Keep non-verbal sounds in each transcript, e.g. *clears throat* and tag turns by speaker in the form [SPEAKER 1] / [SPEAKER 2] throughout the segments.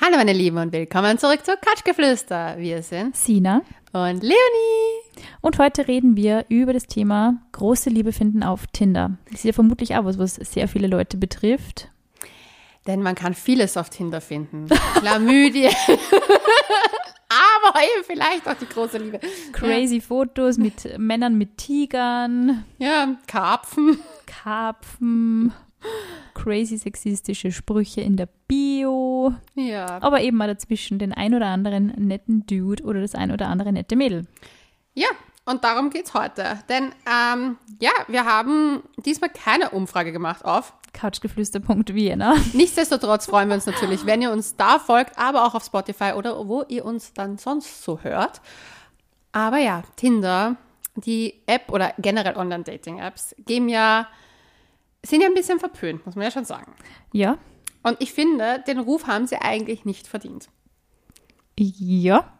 [SPEAKER 1] Hallo meine Lieben und willkommen zurück zu Katschgeflüster. Wir sind
[SPEAKER 2] Sina.
[SPEAKER 1] und Leonie.
[SPEAKER 2] Und heute reden wir über das Thema große Liebe finden auf Tinder. Das ist ja vermutlich auch was, was sehr viele Leute betrifft.
[SPEAKER 1] Denn man kann vieles auf Tinder finden. Chlamydien. *laughs* Aber eben vielleicht auch die große Liebe.
[SPEAKER 2] Crazy Fotos mit Männern mit Tigern,
[SPEAKER 1] Ja, Karpfen.
[SPEAKER 2] Karpfen, crazy sexistische Sprüche in der Bio,
[SPEAKER 1] Ja.
[SPEAKER 2] aber eben mal dazwischen den ein oder anderen netten Dude oder das ein oder andere nette Mädel.
[SPEAKER 1] Ja, und darum geht's heute. Denn, ähm, ja, wir haben diesmal keine Umfrage gemacht auf.
[SPEAKER 2] Couchgeflüster.vienna. *laughs*
[SPEAKER 1] Nichtsdestotrotz freuen wir uns natürlich, wenn ihr uns da folgt, aber auch auf Spotify oder wo ihr uns dann sonst so hört. Aber ja, Tinder, die App oder generell Online-Dating-Apps geben ja, sind ja ein bisschen verpönt, muss man ja schon sagen.
[SPEAKER 2] Ja,
[SPEAKER 1] Und ich finde, den Ruf haben sie eigentlich nicht verdient.
[SPEAKER 2] ja,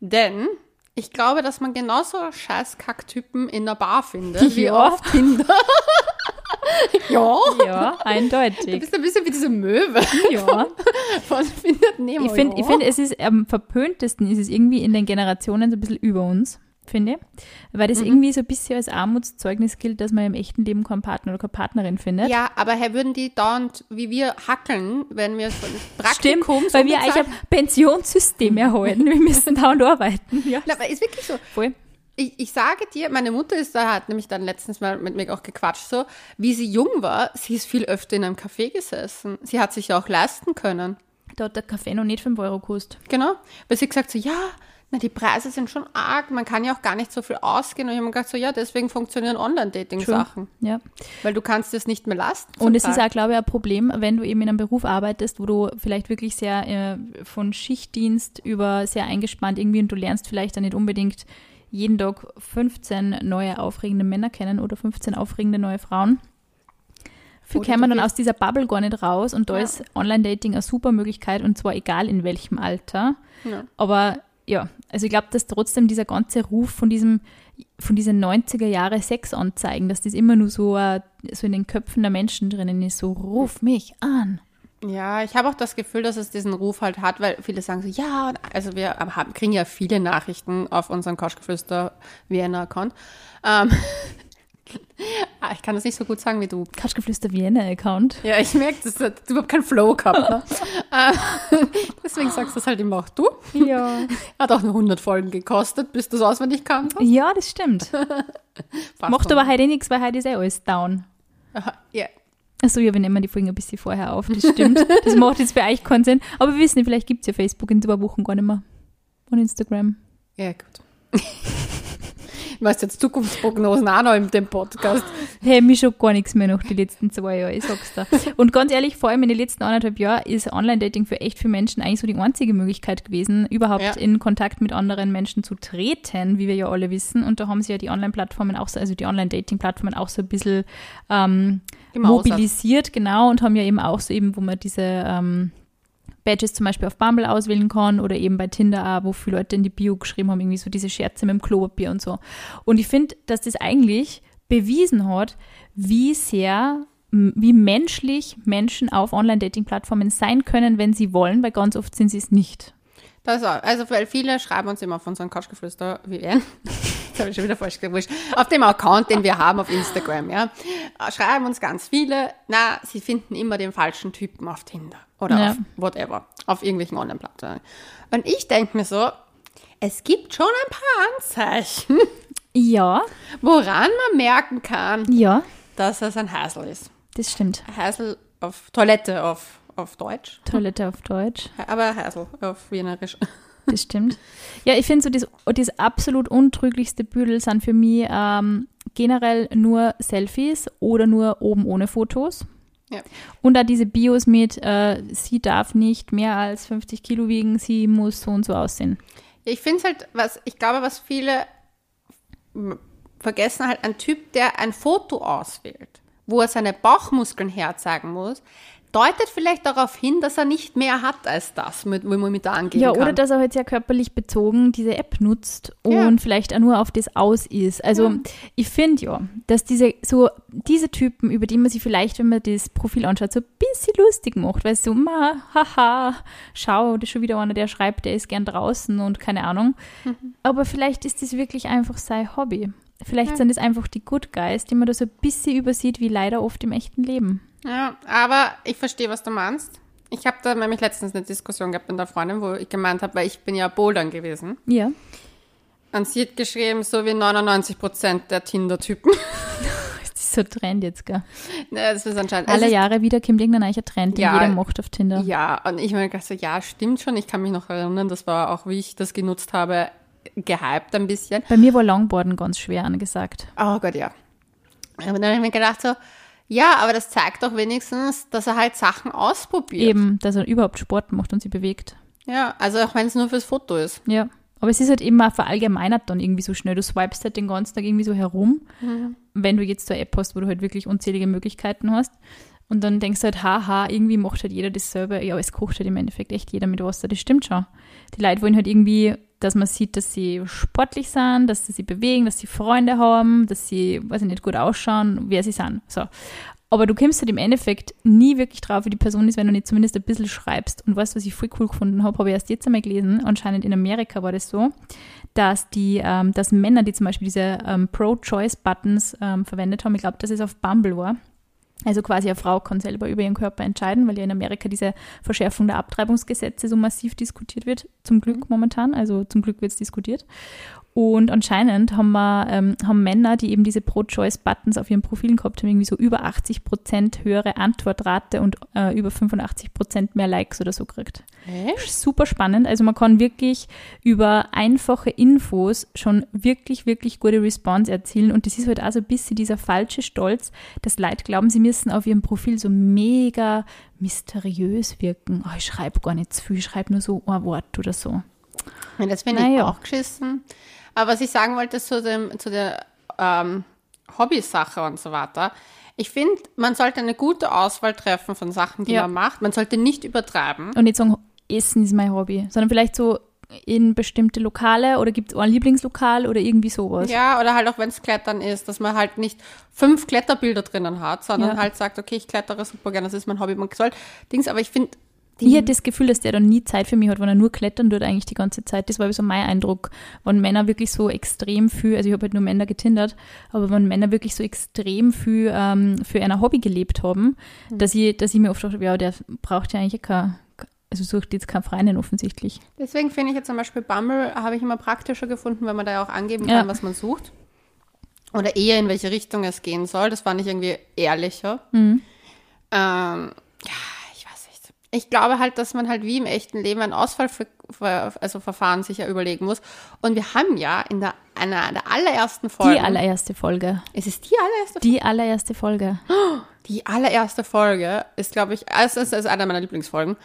[SPEAKER 1] Denn ich glaube, dass man genauso scheiß Kacktypen in der Bar findet, wie
[SPEAKER 2] Ja.
[SPEAKER 1] auf Tinder. *laughs* ja.
[SPEAKER 2] ja,
[SPEAKER 1] Du
[SPEAKER 2] eindeutig.
[SPEAKER 1] bist ein bisschen wie diese Möwe
[SPEAKER 2] Ja. *laughs*
[SPEAKER 1] von Findet Nemo.
[SPEAKER 2] Ich finde,
[SPEAKER 1] ja.
[SPEAKER 2] ich find, es ist am verpöntesten ist es irgendwie in den Generationen so ein bisschen über uns, finde. Weil
[SPEAKER 1] Mhm.
[SPEAKER 2] das irgendwie so ein bisschen als Armutszeugnis gilt, dass man im echten Leben keinen Partner oder keine Partnerin findet.
[SPEAKER 1] Ja, aber Herr, würden die dauernd, wie wir hackeln, wenn wir von
[SPEAKER 2] Stimmt,
[SPEAKER 1] Praktikums
[SPEAKER 2] weil wir eigentlich ein Pensionssystem erhalten. Wir müssen dauernd arbeiten. Ja,
[SPEAKER 1] aber ist wirklich so.
[SPEAKER 2] voll.
[SPEAKER 1] Ich, ich sage dir, meine Mutter ist da, hat nämlich dann letztens mal mit mir auch gequatscht, so, wie sie jung war, sie ist viel öfter in einem Café gesessen. Sie hat sich ja auch leisten können.
[SPEAKER 2] Da hat der Kaffee noch nicht 5 Euro gekostet.
[SPEAKER 1] Genau. Weil sie gesagt so, ja, na, die Preise sind schon arg, man kann ja auch gar nicht so viel ausgehen. Und ich habe mir gedacht so, ja, deswegen funktionieren Online-Dating-Sachen.
[SPEAKER 2] Ja.
[SPEAKER 1] Weil du kannst das nicht mehr lasten.
[SPEAKER 2] Und es
[SPEAKER 1] Teil.
[SPEAKER 2] ist auch, glaube ich, ein Problem, wenn du eben in einem Beruf arbeitest, wo du vielleicht wirklich sehr äh, von Schichtdienst über sehr eingespannt irgendwie und du lernst vielleicht dann nicht unbedingt jeden Tag 15 neue aufregende Männer kennen oder 15 aufregende neue Frauen. Viel
[SPEAKER 1] Oder
[SPEAKER 2] käme man dann aus dieser Bubble gar nicht raus und da
[SPEAKER 1] Ja.
[SPEAKER 2] ist Online-Dating eine super Möglichkeit und zwar egal in welchem Alter.
[SPEAKER 1] Ja.
[SPEAKER 2] Aber ja, also ich glaube, dass trotzdem dieser ganze Ruf von diesem, von diesen 90er Jahre Sexanzeigen, dass das immer nur so, äh, so in den Köpfen der Menschen drinnen ist, so ruf mich an.
[SPEAKER 1] Ja, ich habe auch das Gefühl, dass es diesen Ruf halt hat, weil viele sagen so, ja, also wir haben, kriegen ja viele Nachrichten auf unseren Couchgeflüster Vienna-Account. Ähm, ah, *laughs* *laughs* ich kann das nicht so gut sagen wie du.
[SPEAKER 2] Couchgeflüster Vienna-Account.
[SPEAKER 1] Ja, ich merke, das hat überhaupt keinen Flow gehabt. Ne? Ähm, *laughs* *laughs* Deswegen sagst du das halt immer auch du.
[SPEAKER 2] Ja.
[SPEAKER 1] Hat auch nur 100 Folgen gekostet, bis du es auswendig kannst.
[SPEAKER 2] Ja, das stimmt. Macht aber heute eh nichts, weil heute ist eh alles down.
[SPEAKER 1] Aha, Ja,
[SPEAKER 2] Achso, ja, wir nehmen die Folgen ein bisschen vorher auf, das stimmt. Das macht jetzt für euch keinen Sinn. Aber wir wissen nicht, vielleicht gibt es ja Facebook in zwei Wochen gar nicht mehr. Und Instagram.
[SPEAKER 1] ja, gut. Du machst jetzt Zukunftsprognosen auch noch in dem Podcast.
[SPEAKER 2] Hey, mich schon gar nichts mehr noch die letzten zwei Jahre, ich sag's dir. Und ganz ehrlich, vor allem in den letzten anderthalb Jahren ist Online-Dating für echt viele Menschen eigentlich so die einzige Möglichkeit gewesen, überhaupt
[SPEAKER 1] Ja.
[SPEAKER 2] in Kontakt mit anderen Menschen zu treten, wie wir ja alle wissen. Und da haben sie ja die Online-Plattformen auch so, also die Online-Dating-Plattformen auch so ein bisschen ähm, mobilisiert, genau, und haben ja eben auch so eben, wo man diese ähm, Badges zum Beispiel auf Bumble auswählen kann oder eben bei Tinder auch, wo viele Leute in die Bio geschrieben haben, irgendwie so diese Scherze mit dem Klopapier und so. Und ich finde, dass das eigentlich bewiesen hat, wie sehr, wie menschlich Menschen auf Online-Dating-Plattformen sein können, wenn sie wollen, weil ganz oft sind sie es nicht.
[SPEAKER 1] Das auch. Also, weil viele schreiben uns immer auf unseren Couchgeflüster, wie werden. Das habe ich schon wieder falsch gesagt. Auf dem Account, den wir haben auf Instagram, ja, schreiben uns ganz viele, na, sie finden immer den falschen Typen auf Tinder oder
[SPEAKER 2] Ja.
[SPEAKER 1] auf whatever, auf irgendwelchen Online-Plattformen. Und ich denke mir so, es gibt schon ein paar Anzeichen, *laughs*
[SPEAKER 2] Ja,
[SPEAKER 1] woran man merken kann,
[SPEAKER 2] ja,
[SPEAKER 1] dass es ein Hasel ist.
[SPEAKER 2] das stimmt.
[SPEAKER 1] Hasel auf Toilette auf, auf Deutsch,
[SPEAKER 2] Toilette auf Deutsch.
[SPEAKER 1] aber Hasel auf Wienerisch. *laughs*
[SPEAKER 2] Das stimmt. Ja, ich finde so, das, das absolut untrüglichste Büdel sind für mich ähm, generell nur Selfies oder nur oben ohne Fotos.
[SPEAKER 1] Ja.
[SPEAKER 2] Und da diese Bios mit, äh, sie darf nicht mehr als 50 Kilo wiegen, sie muss so und so aussehen.
[SPEAKER 1] Ich finde es halt, was, ich glaube, was viele vergessen, halt ein Typ, der ein Foto auswählt, wo er seine Bauchmuskeln herzeigen muss, deutet vielleicht darauf hin, dass er nicht mehr hat als das, mit, wo man mit da angehen
[SPEAKER 2] Ja,
[SPEAKER 1] kann.
[SPEAKER 2] oder dass er halt sehr körperlich bezogen diese App nutzt und
[SPEAKER 1] Ja.
[SPEAKER 2] vielleicht auch nur auf das aus ist. Also
[SPEAKER 1] Ja.
[SPEAKER 2] ich finde ja, dass diese so diese Typen, über die man sich vielleicht, wenn man das Profil anschaut, so ein bisschen lustig macht, weil so, ma, haha, schau, das ist schon wieder einer, der schreibt, der ist gern draußen und keine Ahnung.
[SPEAKER 1] Mhm.
[SPEAKER 2] Aber vielleicht ist das wirklich einfach sein Hobby. Vielleicht
[SPEAKER 1] Ja.
[SPEAKER 2] sind es einfach die Good Guys, die man da so ein bisschen übersieht, wie leider oft im echten Leben.
[SPEAKER 1] Ja, aber ich verstehe, was du meinst. Ich habe da nämlich letztens eine Diskussion gehabt mit einer Freundin, wo ich gemeint habe, weil ich bin ja bouldern gewesen.
[SPEAKER 2] Ja.
[SPEAKER 1] Und sie hat geschrieben, so wie 99 Prozent der Tinder-Typen. *laughs* *laughs*
[SPEAKER 2] Das ist so Trend jetzt, gell?
[SPEAKER 1] Ja, das ist anscheinend.
[SPEAKER 2] Alle
[SPEAKER 1] ist,
[SPEAKER 2] Jahre wieder kommt irgendein neuer Trend, den
[SPEAKER 1] Ja.
[SPEAKER 2] jeder macht auf Tinder.
[SPEAKER 1] Ja, und ich meine, so, ja, stimmt schon. Ich kann mich noch erinnern, das war auch, wie ich das genutzt habe, gehypt ein bisschen.
[SPEAKER 2] Bei mir war Longboarden ganz schwer angesagt.
[SPEAKER 1] Oh Gott, ja. Aber dann habe ich mir gedacht so, ja, aber das zeigt doch wenigstens, dass er halt Sachen ausprobiert.
[SPEAKER 2] Eben, dass er überhaupt Sport macht und sich bewegt.
[SPEAKER 1] Ja, also auch wenn es nur fürs Foto ist.
[SPEAKER 2] Ja. Aber es ist halt immer verallgemeinert dann irgendwie so schnell. Du swipest halt den ganzen Tag irgendwie so herum, wenn du jetzt so eine App hast, wo du halt wirklich unzählige Möglichkeiten hast. Und dann denkst du halt, haha, irgendwie macht halt jeder dasselbe. Ja, es kocht halt im Endeffekt echt jeder mit Wasser, das stimmt schon. Die Leute wollen halt irgendwie, dass man sieht, dass sie sportlich sind, dass sie sich bewegen, dass sie Freunde haben, dass sie, weiß ich nicht, gut ausschauen, wer sie sind. So. Aber du kommst halt im Endeffekt nie wirklich drauf, wie die Person ist, wenn du nicht zumindest ein bisschen schreibst. Und weißt du, was ich voll cool gefunden habe, habe ich erst jetzt einmal gelesen. Anscheinend in Amerika war das so, dass die, ähm, dass Männer, die zum Beispiel diese ähm, Pro-Choice-Buttons ähm, verwendet haben, ich glaube, dass es auf Bumble war. Also quasi eine Frau kann selber über ihren Körper entscheiden, weil ja in Amerika diese Verschärfung der Abtreibungsgesetze so massiv diskutiert wird. Zum Glück momentan, also zum Glück wird es diskutiert. Und anscheinend haben, wir, ähm, haben Männer, die eben diese Pro-Choice-Buttons auf ihren Profilen gehabt haben, irgendwie so über 80 Prozent höhere Antwortrate und äh, über 85 Prozent mehr Likes oder so gekriegt. Super spannend. Also man kann wirklich über einfache Infos schon wirklich, wirklich gute Response erzielen. Und das ist halt auch so ein bisschen dieser falsche Stolz, dass Leute glauben, sie müssen auf ihrem Profil so mega mysteriös wirken. Oh, ich schreibe gar nicht zu viel, ich schreibe nur so ein Wort oder so.
[SPEAKER 1] Ja, das finde ich
[SPEAKER 2] Naja.
[SPEAKER 1] auch geschissen. Aber was ich sagen wollte zu, dem, zu der ähm, Hobbysache und so weiter, ich finde, man sollte eine gute Auswahl treffen von Sachen, die
[SPEAKER 2] Ja.
[SPEAKER 1] man macht. Man sollte nicht übertreiben.
[SPEAKER 2] Und nicht sagen, Essen ist mein Hobby, sondern vielleicht so in bestimmte Lokale oder gibt es ein Lieblingslokal oder irgendwie sowas.
[SPEAKER 1] Ja, oder halt auch wenn es Klettern ist, dass man halt nicht fünf Kletterbilder drinnen hat, sondern
[SPEAKER 2] Ja.
[SPEAKER 1] halt sagt, okay, ich klettere super gerne, das ist mein Hobby. Man soll Dings, aber ich finde,
[SPEAKER 2] Ich hätte das Gefühl, dass der dann nie Zeit für mich hat, wenn er nur klettern tut eigentlich die ganze Zeit. Das war so mein Eindruck. Wenn Männer wirklich so extrem viel, also ich habe halt nur Männer getindert, aber wenn Männer wirklich so extrem viel ähm, für ein Hobby gelebt haben, dass, ich, dass ich mir oft dachte, ja, der braucht ja eigentlich kein, also sucht jetzt keinen Freien offensichtlich.
[SPEAKER 1] deswegen finde ich jetzt zum Beispiel Bumble, habe ich immer praktischer gefunden, weil man da ja auch angeben
[SPEAKER 2] Ja.
[SPEAKER 1] kann, was man sucht. Oder eher in welche Richtung es gehen soll. Das fand ich irgendwie ehrlicher.
[SPEAKER 2] Mhm.
[SPEAKER 1] Ähm, ja, ich glaube halt, dass man halt wie im echten Leben ein Auswahlverfahren also Verfahren sich ja überlegen muss. Und wir haben ja in der, einer der allerersten Folgen.
[SPEAKER 2] Die allererste Folge.
[SPEAKER 1] es ist die allererste
[SPEAKER 2] Die allererste Folge. *gasps*
[SPEAKER 1] Die allererste Folge ist, glaube ich, es ist, ist einer meiner Lieblingsfolgen.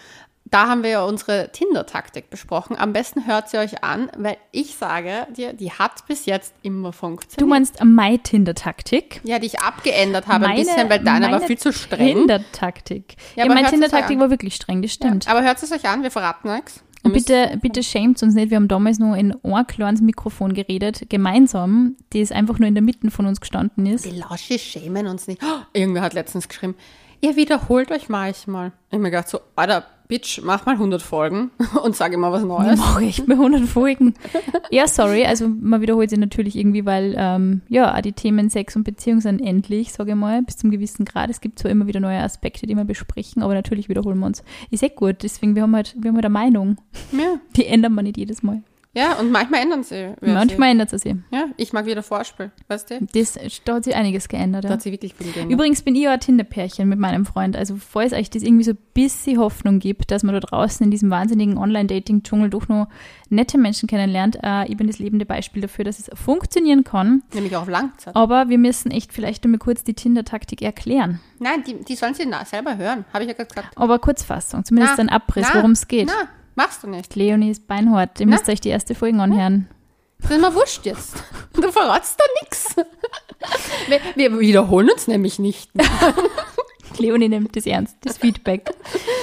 [SPEAKER 1] Da haben wir ja unsere Tinder-Taktik besprochen. Am besten hört sie euch an, weil ich sage dir, die hat bis jetzt immer funktioniert.
[SPEAKER 2] Du meinst meine Tinder-Taktik?
[SPEAKER 1] ja, die ich abgeändert habe
[SPEAKER 2] Meine-
[SPEAKER 1] ein bisschen, weil deine war viel zu streng.
[SPEAKER 2] Tinder-Taktik.
[SPEAKER 1] Ja,
[SPEAKER 2] Ja, meine Tinder-Taktik war wirklich streng, das stimmt.
[SPEAKER 1] Ja, aber hört es euch an, wir verraten nichts.
[SPEAKER 2] Und bitte, bitte schämt uns nicht. Wir haben damals nur in ein kleines Mikrofon geredet, gemeinsam, das einfach nur in der Mitte von uns gestanden ist.
[SPEAKER 1] Die Lausche schämen uns nicht. Oh, irgendwer hat letztens geschrieben, ihr wiederholt euch manchmal. Ich hab mir gedacht so, Alter, Bitch, mach mal 100 Folgen *laughs* und sag immer was Neues.
[SPEAKER 2] Mach ich bei 100 Folgen. ja, sorry, also man wiederholt sie natürlich irgendwie, weil ähm, ja, die Themen Sex und Beziehung sind endlich, sage ich mal, bis zum gewissen Grad. Es gibt zwar immer wieder neue Aspekte, die wir besprechen, aber natürlich wiederholen wir uns. Ist eh gut, deswegen wir haben halt, wir haben halt eine Meinung.
[SPEAKER 1] Ja.
[SPEAKER 2] Die ändern wir nicht jedes Mal.
[SPEAKER 1] Ja, und manchmal ändern sie.
[SPEAKER 2] Manchmal ändert es sich.
[SPEAKER 1] Sie. Ja, ich mag wieder Vorspiel, weißt du?
[SPEAKER 2] Das, da hat sich einiges geändert.
[SPEAKER 1] Da
[SPEAKER 2] Ja.
[SPEAKER 1] hat sie wirklich viel gegeben.
[SPEAKER 2] Übrigens bin ich ja ein Tinder-Pärchen mit meinem Freund. Also falls euch das irgendwie so ein bisschen Hoffnung gibt, dass man da draußen in diesem wahnsinnigen Online-Dating-Dschungel doch noch nette Menschen kennenlernt, äh, ich bin das lebende Beispiel dafür, dass es funktionieren kann.
[SPEAKER 1] Nämlich auch auf Langzeit.
[SPEAKER 2] Aber wir müssen echt vielleicht einmal kurz die Tinder-Taktik erklären.
[SPEAKER 1] Nein, die, die sollen sie selber hören, habe ich ja gerade gesagt.
[SPEAKER 2] Aber Kurzfassung, zumindest
[SPEAKER 1] Na,
[SPEAKER 2] ein Abriss, worum es geht.
[SPEAKER 1] Na, machst du nicht.
[SPEAKER 2] Leonie ist beinhart. Ihr
[SPEAKER 1] Na.
[SPEAKER 2] müsst euch die erste Folge anhören.
[SPEAKER 1] Das ist mir wurscht jetzt. *laughs* Du verratst da nichts. *laughs* Wir, wir wiederholen uns nämlich nicht. *laughs*
[SPEAKER 2] Leonie nimmt das ernst, das Feedback.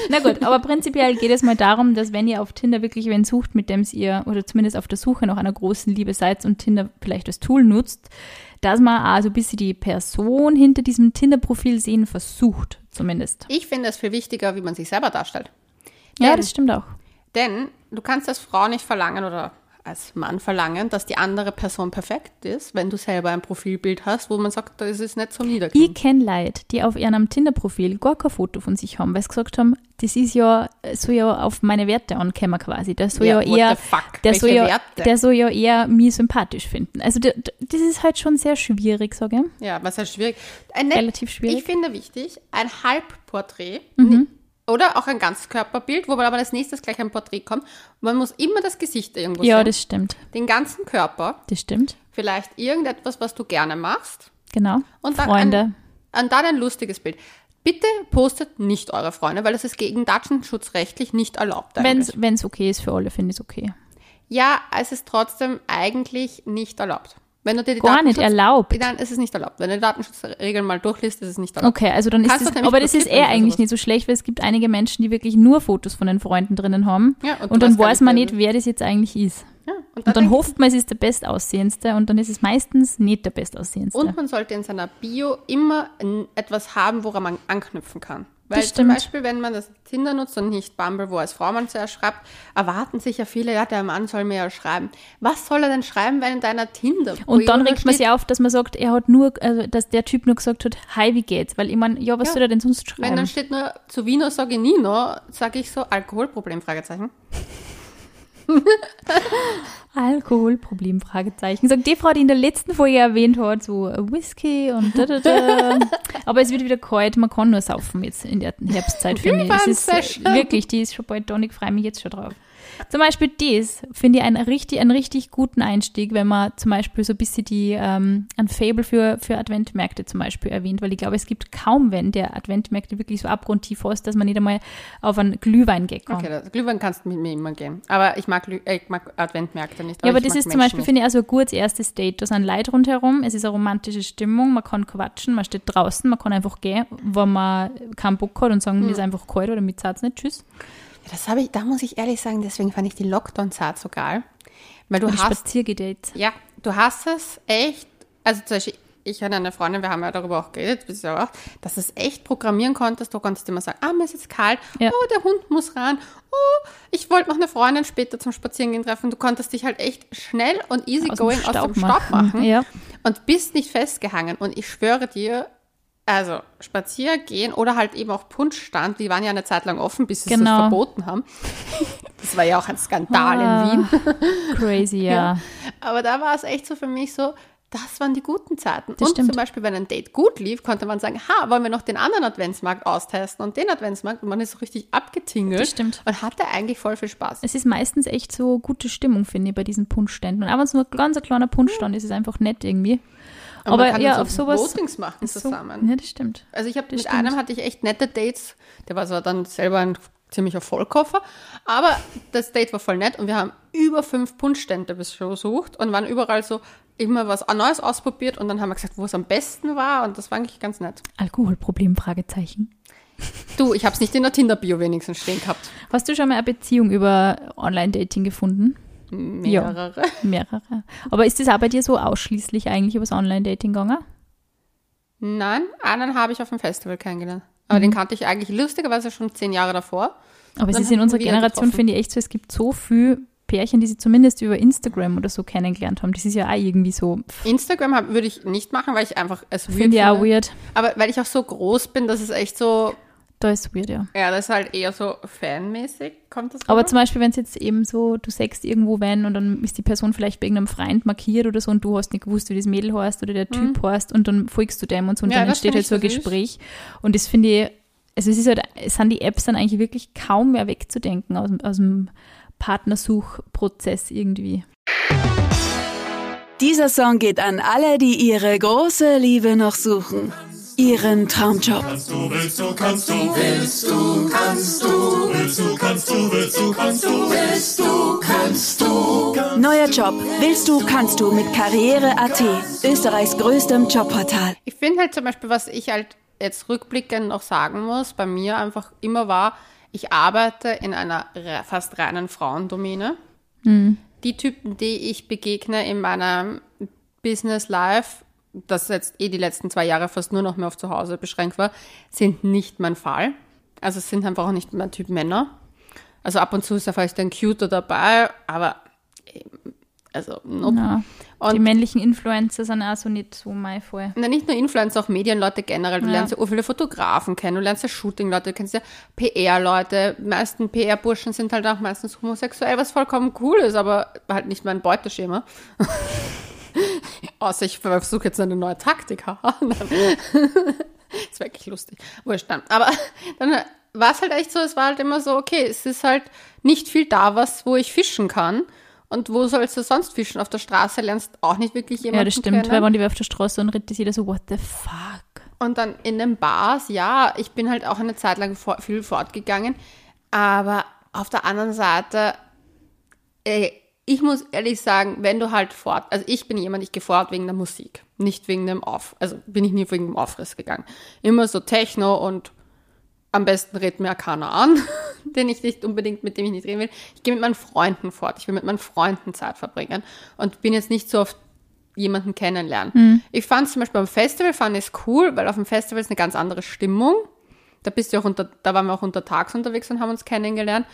[SPEAKER 2] Na gut, aber prinzipiell geht es mal darum, dass wenn ihr auf Tinder wirklich wen sucht, mit dem ihr oder zumindest auf der Suche nach einer großen Liebe seid und Tinder vielleicht als Tool nutzt, dass man also ein bisschen die Person hinter diesem Tinder-Profil sehen versucht, zumindest.
[SPEAKER 1] Ich finde es viel wichtiger, wie man sich selber darstellt.
[SPEAKER 2] Ja,
[SPEAKER 1] Denn-
[SPEAKER 2] das stimmt auch.
[SPEAKER 1] Denn du kannst als Frau nicht verlangen oder als Mann verlangen, dass die andere Person perfekt ist, wenn du selber ein Profilbild hast, wo man sagt, das ist nicht so
[SPEAKER 2] Ich
[SPEAKER 1] niedergeschrieben.
[SPEAKER 2] kenne Leute, die auf ihrem Tinder-Profil gar kein Foto von sich haben, weil sie gesagt haben, das ist ja, soll ja auf meine Werte ankommen quasi. Der soll ja,
[SPEAKER 1] Ja,
[SPEAKER 2] eher, der soll
[SPEAKER 1] Welche
[SPEAKER 2] ja,
[SPEAKER 1] Werte?
[SPEAKER 2] der soll ja eher mich sympathisch finden. Also der, der- das ist halt schon sehr schwierig, sage ich.
[SPEAKER 1] Ja, was halt schwierig. Ein
[SPEAKER 2] Relativ schwierig. Mhm.
[SPEAKER 1] Ich finde wichtig, ein Halbporträt ni- oder auch ein Ganzkörperbild, wo man aber als nächstes gleich ein Porträt kommt. Man muss immer das Gesicht irgendwo
[SPEAKER 2] Ja,
[SPEAKER 1] sehen.
[SPEAKER 2] das stimmt.
[SPEAKER 1] Den ganzen Körper,
[SPEAKER 2] Das stimmt.
[SPEAKER 1] vielleicht irgendetwas, was du gerne machst.
[SPEAKER 2] Genau.
[SPEAKER 1] Und dann
[SPEAKER 2] Freunde.
[SPEAKER 1] Ein, und dann ein lustiges Bild. Bitte postet nicht eure Freunde, weil das ist gegen datenschutzrechtlich nicht erlaubt.
[SPEAKER 2] Wenn es okay ist für alle, finde ich es okay.
[SPEAKER 1] Ja, es ist trotzdem eigentlich nicht erlaubt. Wenn du dir die
[SPEAKER 2] Gar nicht erlaubt.
[SPEAKER 1] Es ist nicht erlaubt. Wenn du die Datenschutzregeln mal durchliest, ist es nicht erlaubt.
[SPEAKER 2] Okay, also dann ist
[SPEAKER 1] Kannst du
[SPEAKER 2] es, aber das ist eher eigentlich nicht so schlecht, weil es gibt einige Menschen, die wirklich nur Fotos von den Freunden drinnen haben.
[SPEAKER 1] Ja, und
[SPEAKER 2] und, dann weiß man nicht, wer das jetzt eigentlich ist.
[SPEAKER 1] Ja,
[SPEAKER 2] Und dann
[SPEAKER 1] denk-
[SPEAKER 2] hofft man, es ist der bestaussehendste und dann ist es meistens nicht der bestaussehendste.
[SPEAKER 1] Und man sollte in seiner Bio immer etwas haben, woran man anknüpfen kann. Weil
[SPEAKER 2] Das
[SPEAKER 1] zum
[SPEAKER 2] stimmt.
[SPEAKER 1] Beispiel, wenn man das Tinder nutzt und nicht Bumble, wo als Frau man zuerst schreibt, erwarten sich ja viele, ja, der Mann soll mir ja schreiben. Was soll er denn schreiben, wenn in deiner tinder
[SPEAKER 2] Und dann regt man sich auf, dass man sagt, er hat nur, also dass der Typ nur gesagt hat, hi, wie geht's? Weil ich meine, ja, was
[SPEAKER 1] Ja.
[SPEAKER 2] soll er denn sonst
[SPEAKER 1] Wenn
[SPEAKER 2] schreiben?
[SPEAKER 1] dann steht nur zu Vino sage ich Nino, sage ich so Alkoholproblem, Fragezeichen. *laughs*
[SPEAKER 2] Alkoholproblem, Fragezeichen. Sagt die Frau, die in der letzten Folge erwähnt hat, so äh, Whisky und da, da, da. *laughs* Aber es wird wieder kalt, man kann nur saufen jetzt in der Herbstzeit für mich. Es ist wirklich, die ist schon bald da und ich freue mich jetzt schon drauf. Zum Beispiel das finde ich einen richtig, einen richtig guten Einstieg, wenn man zum Beispiel so ein bisschen die, ähm, ein Fable für, für Adventmärkte zum Beispiel erwähnt, weil ich glaube, es gibt kaum wenn der Adventmärkte wirklich so abgrundtief hast, dass man nicht einmal auf einen Glühwein gehen kann.
[SPEAKER 1] Okay, Glühwein kannst du mit mir immer gehen. Aber ich mag, Glüh äh, ich mag Adventmärkte nicht.
[SPEAKER 2] Ja, aber das ist zum Beispiel, finde ich, also ein gutes erstes Date. Da sind Leute rundherum, es ist eine romantische Stimmung, man kann quatschen, man steht draußen, man kann einfach gehen, wenn man keinen Bock hat und sagen,
[SPEAKER 1] Hm.
[SPEAKER 2] mir ist einfach kalt oder mir zahlt nicht, tschüss.
[SPEAKER 1] Ja, Das habe ich, da muss ich ehrlich sagen, deswegen fand ich die Lockdown-Zart so geil. Weil du hast,
[SPEAKER 2] Spaziergedates.
[SPEAKER 1] ja, du hast es echt, also zum Beispiel, ich und eine Freundin, wir haben ja darüber auch geredet, dass du es echt programmieren konntest. Du konntest immer sagen, ah, mir ist jetzt kalt,
[SPEAKER 2] Ja.
[SPEAKER 1] oh, der Hund muss ran, oh, ich wollte noch eine Freundin später zum Spazierengehen treffen. Du konntest dich halt echt schnell und easy
[SPEAKER 2] Aus dem
[SPEAKER 1] going aus
[SPEAKER 2] Staub
[SPEAKER 1] dem Staub
[SPEAKER 2] machen.
[SPEAKER 1] machen
[SPEAKER 2] Ja.
[SPEAKER 1] und bist nicht festgehangen. Und ich schwöre dir, also Spaziergehen oder halt eben auch Punschstand, die waren ja eine Zeit lang offen, bis sie es
[SPEAKER 2] Genau.
[SPEAKER 1] verboten haben. *laughs* Das war ja auch ein Skandal
[SPEAKER 2] Ah.
[SPEAKER 1] in Wien. *laughs*
[SPEAKER 2] Crazy, ja.
[SPEAKER 1] Aber da war es echt so für mich so, das waren die guten Zeiten.
[SPEAKER 2] Das
[SPEAKER 1] und
[SPEAKER 2] stimmt.
[SPEAKER 1] zum Beispiel, wenn ein Date gut lief, konnte man sagen, ha, wollen wir noch den anderen Adventsmarkt austesten und den Adventsmarkt. Und man ist so richtig abgetingelt.
[SPEAKER 2] Das stimmt.
[SPEAKER 1] Und hatte eigentlich voll viel Spaß.
[SPEAKER 2] Es ist meistens echt so gute Stimmung, finde ich, bei diesen Punschständen. Und auch wenn es nur ein ganz ein kleiner Punschstand ist, ist es einfach nett irgendwie.
[SPEAKER 1] Und
[SPEAKER 2] Aber
[SPEAKER 1] man kann
[SPEAKER 2] ja, auf
[SPEAKER 1] so
[SPEAKER 2] sowas.
[SPEAKER 1] Votings machen
[SPEAKER 2] so,
[SPEAKER 1] zusammen.
[SPEAKER 2] Ja, das stimmt.
[SPEAKER 1] Also ich habe mit
[SPEAKER 2] stimmt.
[SPEAKER 1] einem hatte ich echt nette Dates. Der war zwar dann selber ein ziemlicher Vollkoffer, aber das Date war voll nett und wir haben über fünf Punschstände besucht und waren überall so immer was Neues ausprobiert und dann haben wir gesagt, wo es am besten war und das war eigentlich ganz nett.
[SPEAKER 2] Alkoholproblem, Fragezeichen.
[SPEAKER 1] Du, ich habe es nicht in der Tinder-Bio wenigstens stehen gehabt.
[SPEAKER 2] Hast du schon mal eine Beziehung über Online-Dating gefunden?
[SPEAKER 1] Mehrere. *laughs*
[SPEAKER 2] Mehrere. Aber ist das auch bei dir so ausschließlich eigentlich übers Online-Dating gegangen?
[SPEAKER 1] Nein, einen habe ich auf dem Festival kennengelernt. Aber den kannte ich eigentlich lustigerweise schon zehn Jahre davor.
[SPEAKER 2] Aber es ist in unserer Generation, finde ich, echt so, es gibt so viele Pärchen, die sie zumindest über Instagram oder so kennengelernt haben. Das ist ja auch irgendwie so,
[SPEAKER 1] Instagram hab- würde ich nicht machen, weil ich einfach es weird
[SPEAKER 2] finde ich auch
[SPEAKER 1] finde.
[SPEAKER 2] weird.
[SPEAKER 1] Aber weil ich auch so groß bin, dass es echt so,
[SPEAKER 2] Da ist weird, ja.
[SPEAKER 1] ja, das ist halt eher so fanmäßig, kommt das
[SPEAKER 2] Aber
[SPEAKER 1] rüber?
[SPEAKER 2] zum Beispiel, wenn es jetzt eben so, du sagst irgendwo wenn und dann ist die Person vielleicht bei irgendeinem Freund markiert oder so und du hast nicht gewusst, wie das Mädel heißt oder der Typ heißt und dann folgst du dem und so und
[SPEAKER 1] Mhm. Ja,
[SPEAKER 2] dann entsteht halt so ein. Gespräch. Und das finde ich, also es ist halt, es sind die Apps dann eigentlich wirklich kaum mehr wegzudenken aus, aus dem Partnersuchprozess irgendwie.
[SPEAKER 3] Dieser Song geht an alle, die ihre große Liebe noch suchen. Ihren Traumjob.
[SPEAKER 4] du, willst du, kannst du, willst du, kannst du, willst du, kannst du, willst du, kannst du, willst du, kannst du.
[SPEAKER 3] Neuer Job. Willst du, kannst du mit Karriere.at. Österreichs größtem Jobportal.
[SPEAKER 1] Ich finde halt zum Beispiel, was ich halt jetzt rückblickend noch sagen muss, bei mir einfach immer war, ich arbeite in einer fast reinen Frauendomäne. Die Typen, die ich begegne in meinem Business Life, das jetzt eh die letzten zwei Jahre fast nur noch mehr auf zu Hause beschränkt war, sind nicht mein Fall. Also es sind einfach auch nicht mein Typ Männer. Also ab und zu ist da vielleicht ein Cuter dabei, aber eben, also nope.
[SPEAKER 2] Ja.
[SPEAKER 1] Und
[SPEAKER 2] die männlichen Influencer sind auch so nicht so mein Fall.
[SPEAKER 1] Na, nicht nur Influencer, auch Medienleute generell. Du
[SPEAKER 2] Ja.
[SPEAKER 1] lernst ja auch viele Fotografen kennen, du lernst ja Shooting-Leute, du kennst ja PR-Leute. Meisten PR-Burschen sind halt auch meistens homosexuell, was vollkommen cool ist, aber halt nicht mein Beuteschema. *laughs* Außer ich versuche jetzt eine neue Taktik. *laughs* ist wirklich lustig. Wurscht dann. Aber dann war es halt echt so, es war halt immer so, okay, es ist halt nicht viel da, was, wo ich fischen kann. Und wo sollst du sonst fischen? Auf der Straße lernst auch nicht wirklich jemanden
[SPEAKER 2] Ja, das stimmt,
[SPEAKER 1] kennen.
[SPEAKER 2] weil wenn die auf der Straße und redet, jeder so, what the fuck?
[SPEAKER 1] Und dann in den Bars, ja, ich bin halt auch eine Zeit lang vor, viel fortgegangen. Aber auf der anderen Seite, äh, ich muss ehrlich sagen, wenn du halt fort, also ich bin jemand, ich gehe fort wegen der Musik, nicht wegen dem Auf, also bin ich nie wegen dem Aufriss gegangen. Immer so Techno und am besten redet mir keiner an, *laughs* den ich nicht unbedingt, mit dem ich nicht reden will. Ich gehe mit meinen Freunden fort, ich will mit meinen Freunden Zeit verbringen und bin jetzt nicht so oft jemanden kennenlernen. Ich fand zum Beispiel beim Festival fand ich es cool, weil auf dem Festival ist eine ganz andere Stimmung. Da bist du auch unter, da waren wir auch untertags unterwegs und haben uns kennengelernt.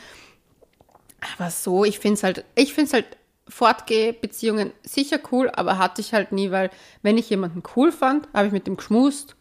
[SPEAKER 1] Aber so, ich finde es halt, ich finde es halt Fortgeh-Beziehungen sicher cool, aber hatte ich halt nie, weil wenn ich jemanden cool fand, habe ich mit dem geschmust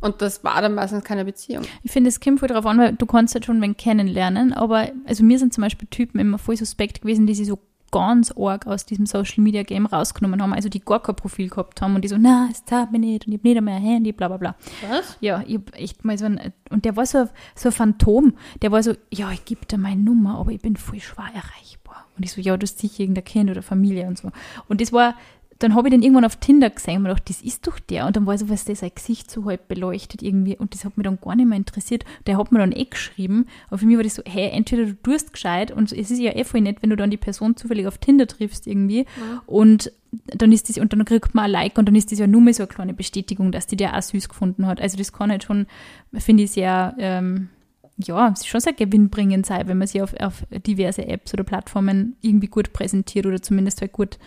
[SPEAKER 1] und das war dann meistens keine Beziehung.
[SPEAKER 2] Ich finde, es kommt voll drauf an, weil du kannst halt schon wen kennenlernen, aber also mir sind zum Beispiel Typen immer voll suspekt gewesen, die sich so ganz arg aus diesem Social Media Game rausgenommen haben, also die gar kein Profil gehabt haben und die so, na, es tat mir nicht und ich hab nicht einmal ein Handy, bla bla bla.
[SPEAKER 1] Was?
[SPEAKER 2] Ja, ich hab echt mal so ein, und der war so, so ein Phantom, der war so, ja, ich gebe dir meine Nummer, aber ich bin voll schwer erreichbar. Und ich so, ja, du hast sicher irgendein Kind oder Familie und so. Und das war, dann habe ich den irgendwann auf Tinder gesehen und mir gedacht, das ist doch der. Und dann war so, was der sein Gesicht so halb beleuchtet irgendwie. Und das hat mich dann gar nicht mehr interessiert. Der hat mir dann eh geschrieben. Aber für mich war das so, hey, entweder du tust gescheit und es ist ja eh voll nett, wenn du dann die Person zufällig auf Tinder triffst irgendwie. Und dann ist das, und dann kriegt man ein Like und dann ist das ja nur mehr so eine kleine Bestätigung, dass die der auch süß gefunden hat. Also das kann halt schon, finde ich, sehr, ähm, ja, es ist schon sehr gewinnbringend sein, wenn man sich auf, auf diverse Apps oder Plattformen irgendwie gut präsentiert oder zumindest halt gut,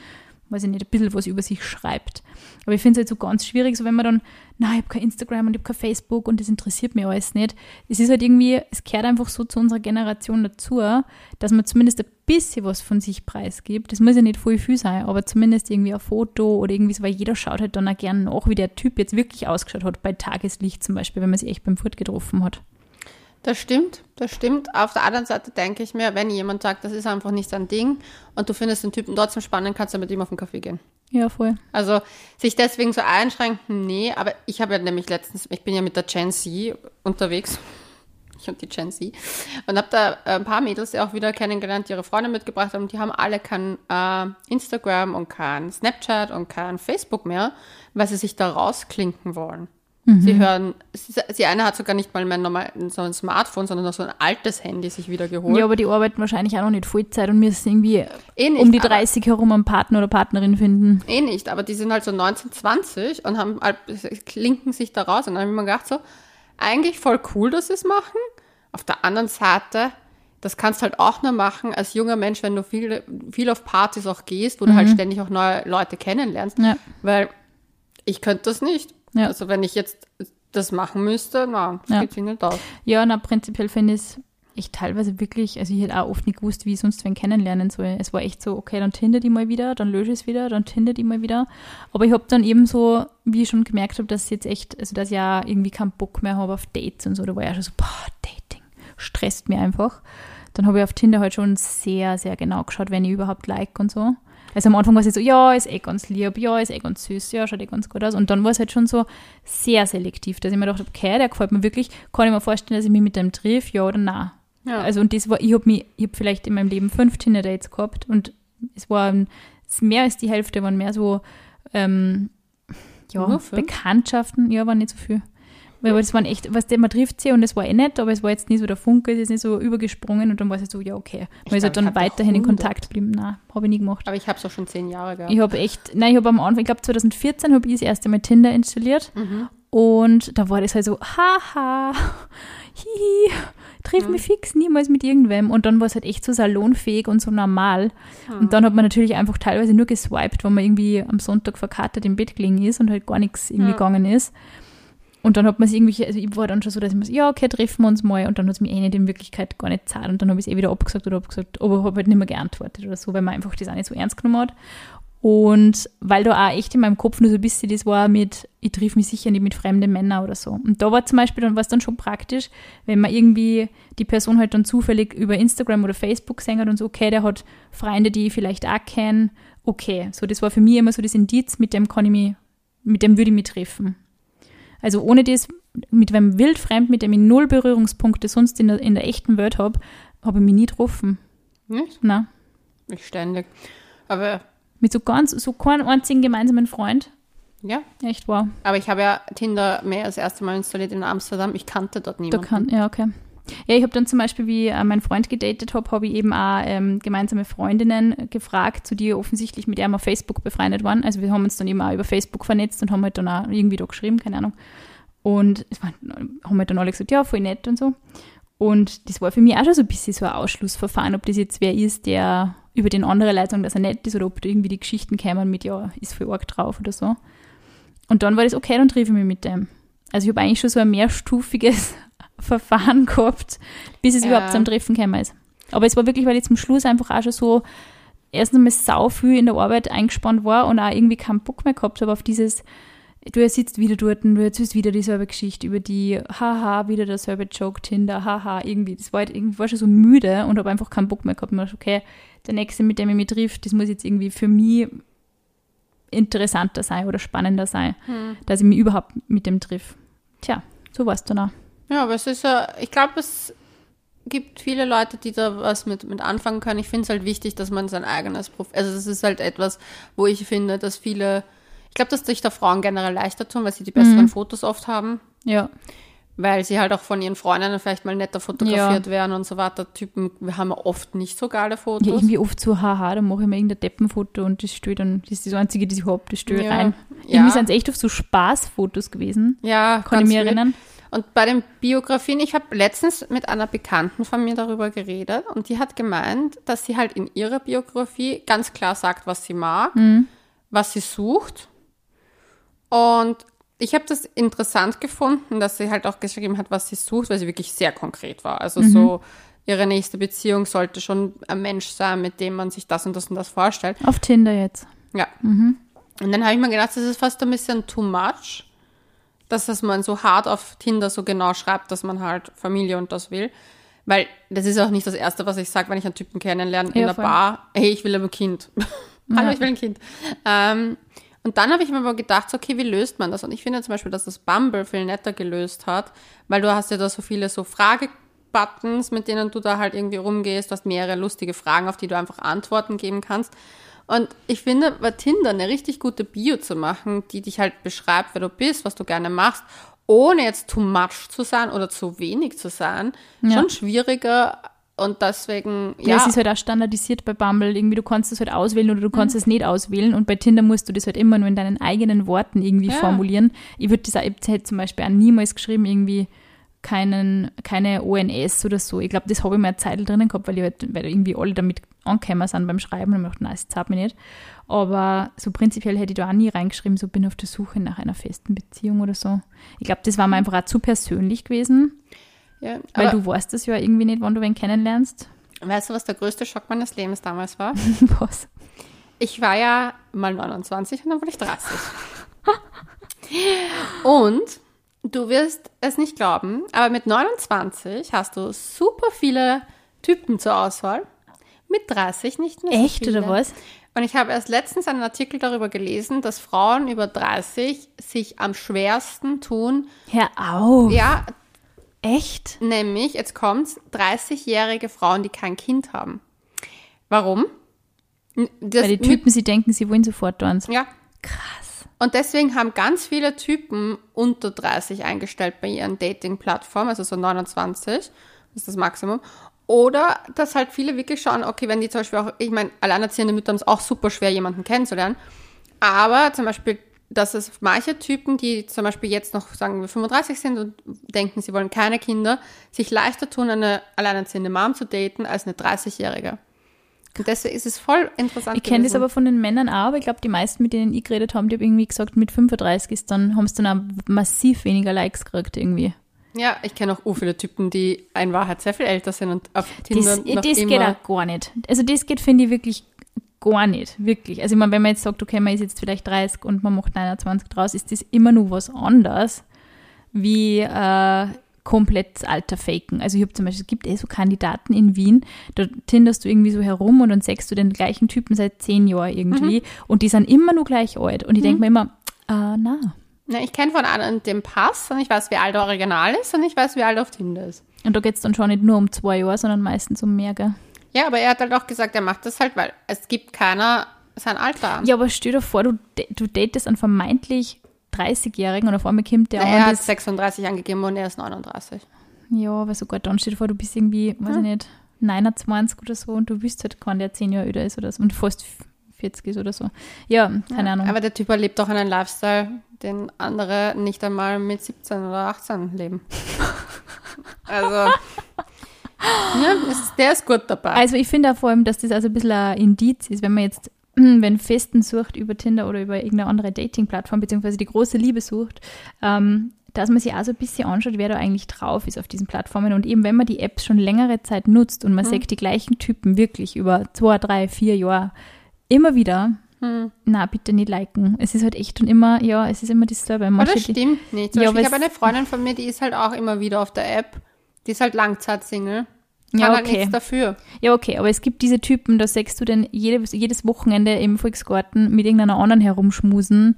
[SPEAKER 2] weiß ich nicht, ein bisschen was über sich schreibt. Aber ich finde es halt so ganz schwierig, so wenn man dann, na, ich habe kein Instagram und ich habe kein Facebook und das interessiert mich alles nicht. Es ist halt irgendwie, es gehört einfach so zu unserer Generation dazu, dass man zumindest ein bisschen was von sich preisgibt. Das muss ja nicht voll viel sein, aber zumindest irgendwie ein Foto oder irgendwie so, weil jeder schaut halt dann auch gerne nach, wie der Typ jetzt wirklich ausgeschaut hat, bei Tageslicht zum Beispiel, wenn man sich echt beim Furt getroffen hat.
[SPEAKER 1] Das stimmt, das stimmt. Auf der anderen Seite denke ich mir, wenn jemand sagt, das ist einfach nicht sein Ding und du findest den Typen trotzdem spannend, kannst du mit ihm auf den Kaffee gehen.
[SPEAKER 2] Ja, voll.
[SPEAKER 1] Also sich deswegen so einschränken, nee, aber ich habe ja nämlich letztens, ich bin ja mit der Gen Z unterwegs, *laughs* ich und die Gen Z, und habe da ein paar Mädels ja auch wieder kennengelernt, die ihre Freunde mitgebracht haben, die haben alle kein äh, Instagram und kein Snapchat und kein Facebook mehr, weil sie sich da rausklinken wollen. Sie hören, sie, eine hat sogar nicht mal mehr normal so ein Smartphone, sondern noch so ein altes Handy sich wieder geholt.
[SPEAKER 2] Ja, aber die arbeiten wahrscheinlich auch noch nicht Vollzeit und müssen irgendwie
[SPEAKER 1] Eh nicht,
[SPEAKER 2] um die
[SPEAKER 1] aber-
[SPEAKER 2] 30 herum einen Partner oder Partnerin finden.
[SPEAKER 1] Eh nicht, aber die sind halt so 19, 20 und haben halt, klinken sich da raus. Und dann habe ich mir gedacht, so, eigentlich voll cool, dass sie es machen. Auf der anderen Seite, das kannst halt auch nur machen als junger Mensch, wenn du viel, viel auf Partys auch gehst, wo du halt ständig auch neue Leute kennenlernst.
[SPEAKER 2] Ja.
[SPEAKER 1] Weil ich könnte das nicht.
[SPEAKER 2] Ja.
[SPEAKER 1] Also wenn ich jetzt das machen müsste, na, das
[SPEAKER 2] Ja.
[SPEAKER 1] geht sich nicht aus.
[SPEAKER 2] Ja, na, prinzipiell finde ich es ich teilweise wirklich, also ich hätte auch oft nicht gewusst, wie ich sonst wen kennenlernen soll. Es war echt so, okay, dann Tinder die mal wieder, dann lösche ich es wieder, dann Tinder die mal wieder. Aber ich habe dann eben so, wie ich schon gemerkt habe, dass ich jetzt echt, also dass ich ja irgendwie keinen Bock mehr habe auf Dates und so. Da war ich auch schon so, boah, Dating, stresst mir einfach. Dann habe ich auf Tinder halt schon sehr, sehr genau geschaut, wenn ich überhaupt like und so. Also am Anfang war es so, ja, ist eh ganz lieb, ja, ist eh ganz süß, ja, schaut eh ganz gut aus. Und dann war es halt schon so sehr selektiv, dass ich mir gedacht habe, okay, der gefällt mir wirklich, kann ich mir vorstellen, dass ich mich mit dem triff, ja oder nein.
[SPEAKER 1] Ja.
[SPEAKER 2] Also und das war, ich habe mich, ich habe vielleicht in meinem Leben fünf Tinder-Dates gehabt und es waren es mehr als die Hälfte, waren mehr so ähm, ja,
[SPEAKER 1] Nur?
[SPEAKER 2] Bekanntschaften, ja, waren nicht so viel. Weil das waren echt, was der man trifft sie und das war eh nett, aber es war jetzt nicht so der Funke, es ist nicht so übergesprungen und dann war es so, ja, okay. Weil ich
[SPEAKER 1] glaub,
[SPEAKER 2] halt dann weiterhin in
[SPEAKER 1] 100.
[SPEAKER 2] Kontakt geblieben. Nein, habe ich nie gemacht.
[SPEAKER 1] Aber ich habe es auch schon zehn Jahre gehabt.
[SPEAKER 2] Ich habe echt, nein, ich habe am Anfang, ich glaube 2014 habe ich das erste Mal Tinder installiert
[SPEAKER 1] Mhm.
[SPEAKER 2] Und da war das halt so, haha, *laughs* hihi, triff mich fix niemals mit irgendwem. Und dann war es halt echt so salonfähig und so normal. Und dann hat man natürlich einfach teilweise nur geswiped, wenn man irgendwie am Sonntag verkatert im Bett gelegen ist und halt gar nichts irgendwie gegangen ist. Und dann hat man sich irgendwie, also ich war dann schon so, dass ich mir so, ja, okay, treffen wir uns mal. Und dann hat es mir eh nicht in Wirklichkeit gar nicht zahlt. Und dann habe ich es eh wieder abgesagt oder abgesagt, aber habe halt nicht mehr geantwortet oder so, weil man einfach das auch nicht so ernst genommen hat. Und weil da auch echt in meinem Kopf nur so ein bisschen das war mit, ich triff mich sicher nicht mit fremden Männern oder so. Und da war zum Beispiel, dann war es dann schon praktisch, wenn man irgendwie die Person halt dann zufällig über Instagram oder Facebook gesehen hat und so, okay, der hat Freunde, die ich vielleicht auch kenne, okay. So, das war für mich immer so das Indiz, mit dem kann ich mich, mit dem würde ich mich treffen. Also ohne das, mit wem wildfremd, mit dem ich null Berührungspunkte sonst in der, in der echten Welt habe, habe ich mich nie getroffen.
[SPEAKER 1] Nicht?
[SPEAKER 2] Na,
[SPEAKER 1] Nicht ständig. Aber
[SPEAKER 2] mit so ganz, so keinen einzigen gemeinsamen Freund.
[SPEAKER 1] ja.
[SPEAKER 2] Echt wow.
[SPEAKER 1] Aber ich habe ja Tinder mehr als erste Mal installiert in Amsterdam. Ich kannte dort
[SPEAKER 2] Da
[SPEAKER 1] niemanden.
[SPEAKER 2] kann, ja, okay. Ja, ich habe dann zum Beispiel, wie äh, mein Freund gedatet habe, habe ich eben auch ähm, gemeinsame Freundinnen gefragt, zu die offensichtlich mit ihm auf Facebook befreundet waren. Also wir haben uns dann eben auch über Facebook vernetzt und haben halt dann auch irgendwie da geschrieben, keine Ahnung. Und es war, haben halt dann alle gesagt, ja, voll nett und so. Und das war für mich auch schon so ein bisschen so ein Ausschlussverfahren, ob das jetzt wer ist, der über den andere Leute sagen, dass er nett ist oder ob da irgendwie die Geschichten kämen mit, ja, ist voll arg drauf oder so. Und dann war das okay, dann treffe ich mich mit dem. Also ich habe eigentlich schon so ein mehrstufiges Verfahren *laughs* gehabt, bis es
[SPEAKER 1] Ja.
[SPEAKER 2] überhaupt zum Treffen gekommen ist. Aber es war wirklich, weil ich zum Schluss einfach auch schon so erstens einmal sau viel in der Arbeit eingespannt war und auch irgendwie keinen Bock mehr gehabt habe auf dieses, du sitzt wieder dort und du erzählst wieder dieselbe Geschichte über die, haha, wieder derselbe Joke, Tinder, haha, irgendwie. Das war halt irgendwie, war schon so müde und habe einfach keinen Bock mehr gehabt. Und dachte, okay, der nächste, mit dem ich mich trifft, das muss jetzt irgendwie für mich interessanter sein oder spannender sein, dass ich mich überhaupt mit dem triff. Tja, so war es dann auch.
[SPEAKER 1] Ja, aber es ist ja, ich glaube, es gibt viele Leute, die da was mit, mit anfangen können. Ich finde es halt wichtig, dass man sein eigenes Profil, also das ist halt etwas, wo ich finde, dass viele, ich glaube, dass sich da Frauen generell leichter tun, weil sie die besseren Fotos oft haben,
[SPEAKER 2] Ja,
[SPEAKER 1] weil sie halt auch von ihren Freundinnen vielleicht mal netter fotografiert werden und so weiter. Typen, wir haben ja oft nicht so geile Fotos.
[SPEAKER 2] ja irgendwie oft so, haha, dann mache ich mir irgendein Deppenfoto und das störe dann, das ist das einzige, das ich habe, das ich
[SPEAKER 1] Ja.
[SPEAKER 2] rein.
[SPEAKER 1] Ja.
[SPEAKER 2] Irgendwie sind es echt oft so Spaßfotos gewesen.
[SPEAKER 1] Ja,
[SPEAKER 2] Kann ich mich erinnern.
[SPEAKER 1] Und bei den Biografien, ich habe letztens mit einer Bekannten von mir darüber geredet und die hat gemeint, dass sie halt in ihrer Biografie ganz klar sagt, was sie mag, was sie sucht. Und ich habe das interessant gefunden, dass sie halt auch geschrieben hat, was sie sucht, weil sie wirklich sehr konkret war. Also so, ihre nächste Beziehung sollte schon ein Mensch sein, mit dem man sich das und das und das vorstellt.
[SPEAKER 2] Auf Tinder jetzt.
[SPEAKER 1] Ja. Und dann habe ich mir gedacht, das ist fast ein bisschen too much, dass das man so hart auf Tinder so genau schreibt, dass man halt Familie und das will. Weil das ist auch nicht das Erste, was ich sage, wenn ich einen Typen kennenlerne in
[SPEAKER 2] Ja,
[SPEAKER 1] der
[SPEAKER 2] voll.
[SPEAKER 1] Bar. Hey, ich will ein Kind. *laughs* Hallo, ich will ein Kind. Ähm, und dann habe ich mir aber gedacht, so, okay, wie löst man das? Und ich finde zum Beispiel, dass das Bumble viel netter gelöst hat, weil du hast ja da so viele so Fragebuttons, mit denen du da halt irgendwie rumgehst. Du hast mehrere lustige Fragen, auf die du einfach Antworten geben kannst. Und ich finde, bei Tinder eine richtig gute Bio zu machen, die dich halt beschreibt, wer du bist, was du gerne machst, ohne jetzt too much zu sein oder zu wenig zu sein,
[SPEAKER 2] Ja.
[SPEAKER 1] schon schwieriger. Und deswegen,
[SPEAKER 2] Ja,
[SPEAKER 1] ja,
[SPEAKER 2] es ist halt auch standardisiert bei Bumble. Irgendwie, du kannst es halt auswählen oder du
[SPEAKER 1] Mhm.
[SPEAKER 2] kannst es nicht auswählen. Und bei Tinder musst du das halt immer nur in deinen eigenen Worten irgendwie
[SPEAKER 1] Ja.
[SPEAKER 2] formulieren. Ich würde das auch, ich hätte zum Beispiel auch niemals geschrieben, irgendwie keinen, keine ONS oder so. Ich glaube, das habe ich mir eine Zeit drinnen gehabt, weil, ich halt, weil irgendwie alle damit angekommen sind beim Schreiben und ich gedacht, nein, das zahlt mich nicht. Aber so prinzipiell hätte ich da auch nie reingeschrieben, so bin auf der Suche nach einer festen Beziehung oder so. Ich glaube, das war mir einfach auch zu persönlich gewesen,
[SPEAKER 1] ja
[SPEAKER 2] weil du weißt das ja irgendwie nicht, wann du wen kennenlernst.
[SPEAKER 1] weißt du, was der größte Schock meines Lebens damals war? *laughs*
[SPEAKER 2] Was?
[SPEAKER 1] Ich war ja mal 29 und dann wurde ich 30. *laughs* und du wirst es nicht glauben, aber mit 29 hast du super viele Typen zur Auswahl. Mit 30 nicht mehr. so
[SPEAKER 2] Echt
[SPEAKER 1] viele.
[SPEAKER 2] oder was?
[SPEAKER 1] Und ich habe erst letztens einen Artikel darüber gelesen, dass Frauen über 30 sich am schwersten tun.
[SPEAKER 2] Hör auf.
[SPEAKER 1] Ja,
[SPEAKER 2] Echt?
[SPEAKER 1] nämlich, jetzt kommt's, 30-jährige Frauen, die kein Kind haben. Warum? Das
[SPEAKER 2] Weil die Typen, sie denken, sie wollen sofort eins.
[SPEAKER 1] Ja.
[SPEAKER 2] Krass.
[SPEAKER 1] Und deswegen haben ganz viele Typen unter 30 eingestellt bei ihren Dating-Plattformen, also so 29, das ist das Maximum. Oder dass halt viele wirklich schauen, okay, wenn die zum Beispiel auch, ich meine, alleinerziehende Mütter haben es auch super schwer, jemanden kennenzulernen. Aber zum Beispiel dass es manche Typen, die zum Beispiel jetzt noch, sagen wir, 35 sind und denken, sie wollen keine Kinder, sich leichter tun, eine alleinerziehende Mom zu daten, als eine 30-Jährige. Und deswegen ist es voll interessant.
[SPEAKER 2] Ich kenne das aber von den Männern auch, aber ich glaube, die meisten, mit denen ich geredet habe, die haben irgendwie gesagt, mit 35 ist dann, haben sie dann auch massiv weniger Likes gekriegt irgendwie.
[SPEAKER 1] Ja, ich kenne auch ur viele Typen, die in Wahrheit sehr viel älter sind und auf Tinder
[SPEAKER 2] Das,
[SPEAKER 1] noch
[SPEAKER 2] das
[SPEAKER 1] immer...
[SPEAKER 2] geht auch gar nicht. Also das geht, finde ich, wirklich gar nicht. Wirklich. Also ich meine, wenn man jetzt sagt, okay, man ist jetzt vielleicht 30 und man macht 29 draus, ist das immer nur was anderes, wie äh, komplett das Alter faken. Also ich habe zum Beispiel, es gibt eh so Kandidaten in Wien, da tinderst du irgendwie so herum und dann sagst du den gleichen Typen seit zehn Jahren irgendwie und die sind immer nur gleich alt. Und ich denke mir immer, ah, na.
[SPEAKER 1] Ja, ich kenne von einem den Pass und ich weiß, wie alt der Original ist und ich weiß, wie alt auf Tinder ist.
[SPEAKER 2] Und da geht es dann schon nicht nur um zwei Jahre, sondern meistens um mehr, gell?
[SPEAKER 1] Ja, aber er hat halt auch gesagt, er macht das halt, weil es gibt keiner sein Alter an.
[SPEAKER 2] Ja, aber stell dir vor, du, du datest einen vermeintlich 30-Jährigen und auf einmal kommt der
[SPEAKER 1] Na, er hat
[SPEAKER 2] ist
[SPEAKER 1] 36 angegeben und er ist 39.
[SPEAKER 2] Ja, aber sogar dann steht vor, du bist irgendwie, weiß ich nicht, 29 oder so und du wüsst halt keinen, der 10 Jahre älter ist oder so und fast 40 ist oder so. Ja, keine Ahnung.
[SPEAKER 1] Aber der Typ erlebt auch einen Lifestyle, den andere nicht einmal mit 17 oder 18 leben. *laughs* also, ja, der ist gut dabei.
[SPEAKER 2] Also ich finde auch vor allem, dass das also ein bisschen ein Indiz ist, wenn man jetzt, *clears throat* wenn Festen sucht über Tinder oder über irgendeine andere Dating-Plattform, beziehungsweise die große Liebe sucht, ähm, dass man sich auch so ein bisschen anschaut, wer da eigentlich drauf ist auf diesen Plattformen. Und eben, wenn man die Apps schon längere Zeit nutzt und man sagt die gleichen Typen wirklich über zwei, drei, vier Jahre immer wieder, na, bitte nicht liken. Es ist halt echt und immer, ja, es ist immer dasselbe.
[SPEAKER 1] aber
[SPEAKER 2] Manche,
[SPEAKER 1] das
[SPEAKER 2] die-
[SPEAKER 1] stimmt nicht. Zum
[SPEAKER 2] Ja,
[SPEAKER 1] Beispiel, ich
[SPEAKER 2] aber
[SPEAKER 1] habe eine Freundin von mir, die ist halt auch immer wieder auf der App. Die ist halt Langzeitsingle. Kann
[SPEAKER 2] Ja,
[SPEAKER 1] halt
[SPEAKER 2] okay.
[SPEAKER 1] nichts dafür.
[SPEAKER 2] Ja, okay, aber es gibt diese Typen, da sagst du denn jedes, jedes Wochenende im Volksgarten mit irgendeiner anderen herumschmusen.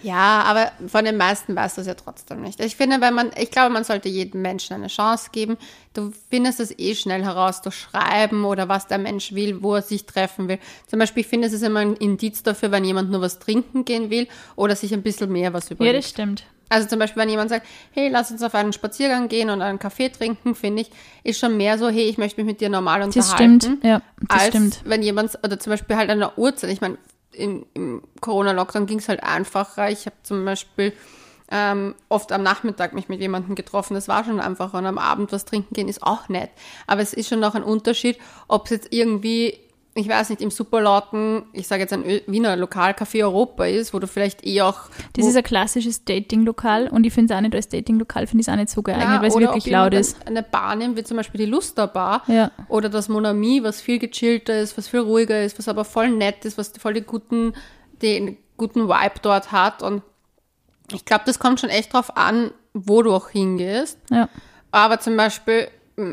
[SPEAKER 1] Ja, aber von den meisten weißt du es ja trotzdem nicht. Ich finde, wenn man, ich glaube, man sollte jedem Menschen eine Chance geben. Du findest es eh schnell heraus durch Schreiben oder was der Mensch will, wo er sich treffen will. Zum Beispiel, ich finde, es ist immer ein Indiz dafür, wenn jemand nur was trinken gehen will oder sich ein bisschen mehr was
[SPEAKER 2] Ja,
[SPEAKER 1] überlegt.
[SPEAKER 2] das stimmt.
[SPEAKER 1] Also zum Beispiel, wenn jemand sagt, hey, lass uns auf einen Spaziergang gehen und einen Kaffee trinken, finde ich, ist schon mehr so, hey, ich möchte mich mit dir normal
[SPEAKER 2] Das
[SPEAKER 1] unterhalten.
[SPEAKER 2] stimmt, ja, das
[SPEAKER 1] als
[SPEAKER 2] stimmt.
[SPEAKER 1] wenn jemand, oder zum Beispiel halt an der Uhrzeit, ich meine, im, im Corona-Lockdown ging es halt einfacher. Ich habe zum Beispiel ähm, oft am Nachmittag mich mit jemandem getroffen, das war schon einfacher und am Abend was trinken gehen ist auch nett. Aber es ist schon noch ein Unterschied, ob es jetzt irgendwie, ich weiß nicht, im superlauten, ich sage jetzt ein Ö- Wiener Lokalcafé Europa ist, wo du vielleicht eh auch
[SPEAKER 2] Das ist ein klassisches Dating-Lokal und ich finde es auch nicht als Dating-Lokal, finde ich es auch nicht so geeignet,
[SPEAKER 1] Ja,
[SPEAKER 2] weil es wirklich laut ist.
[SPEAKER 1] Eine Bar nimmt, wie zum Beispiel die Lusterbar.
[SPEAKER 2] Ja.
[SPEAKER 1] Oder das Monami, was viel gechillter ist, was viel ruhiger ist, was aber voll nett ist, was voll die guten, den guten Vibe dort hat. Und ich glaube, das kommt schon echt drauf an, wo du auch hingehst.
[SPEAKER 2] Ja.
[SPEAKER 1] Aber zum Beispiel,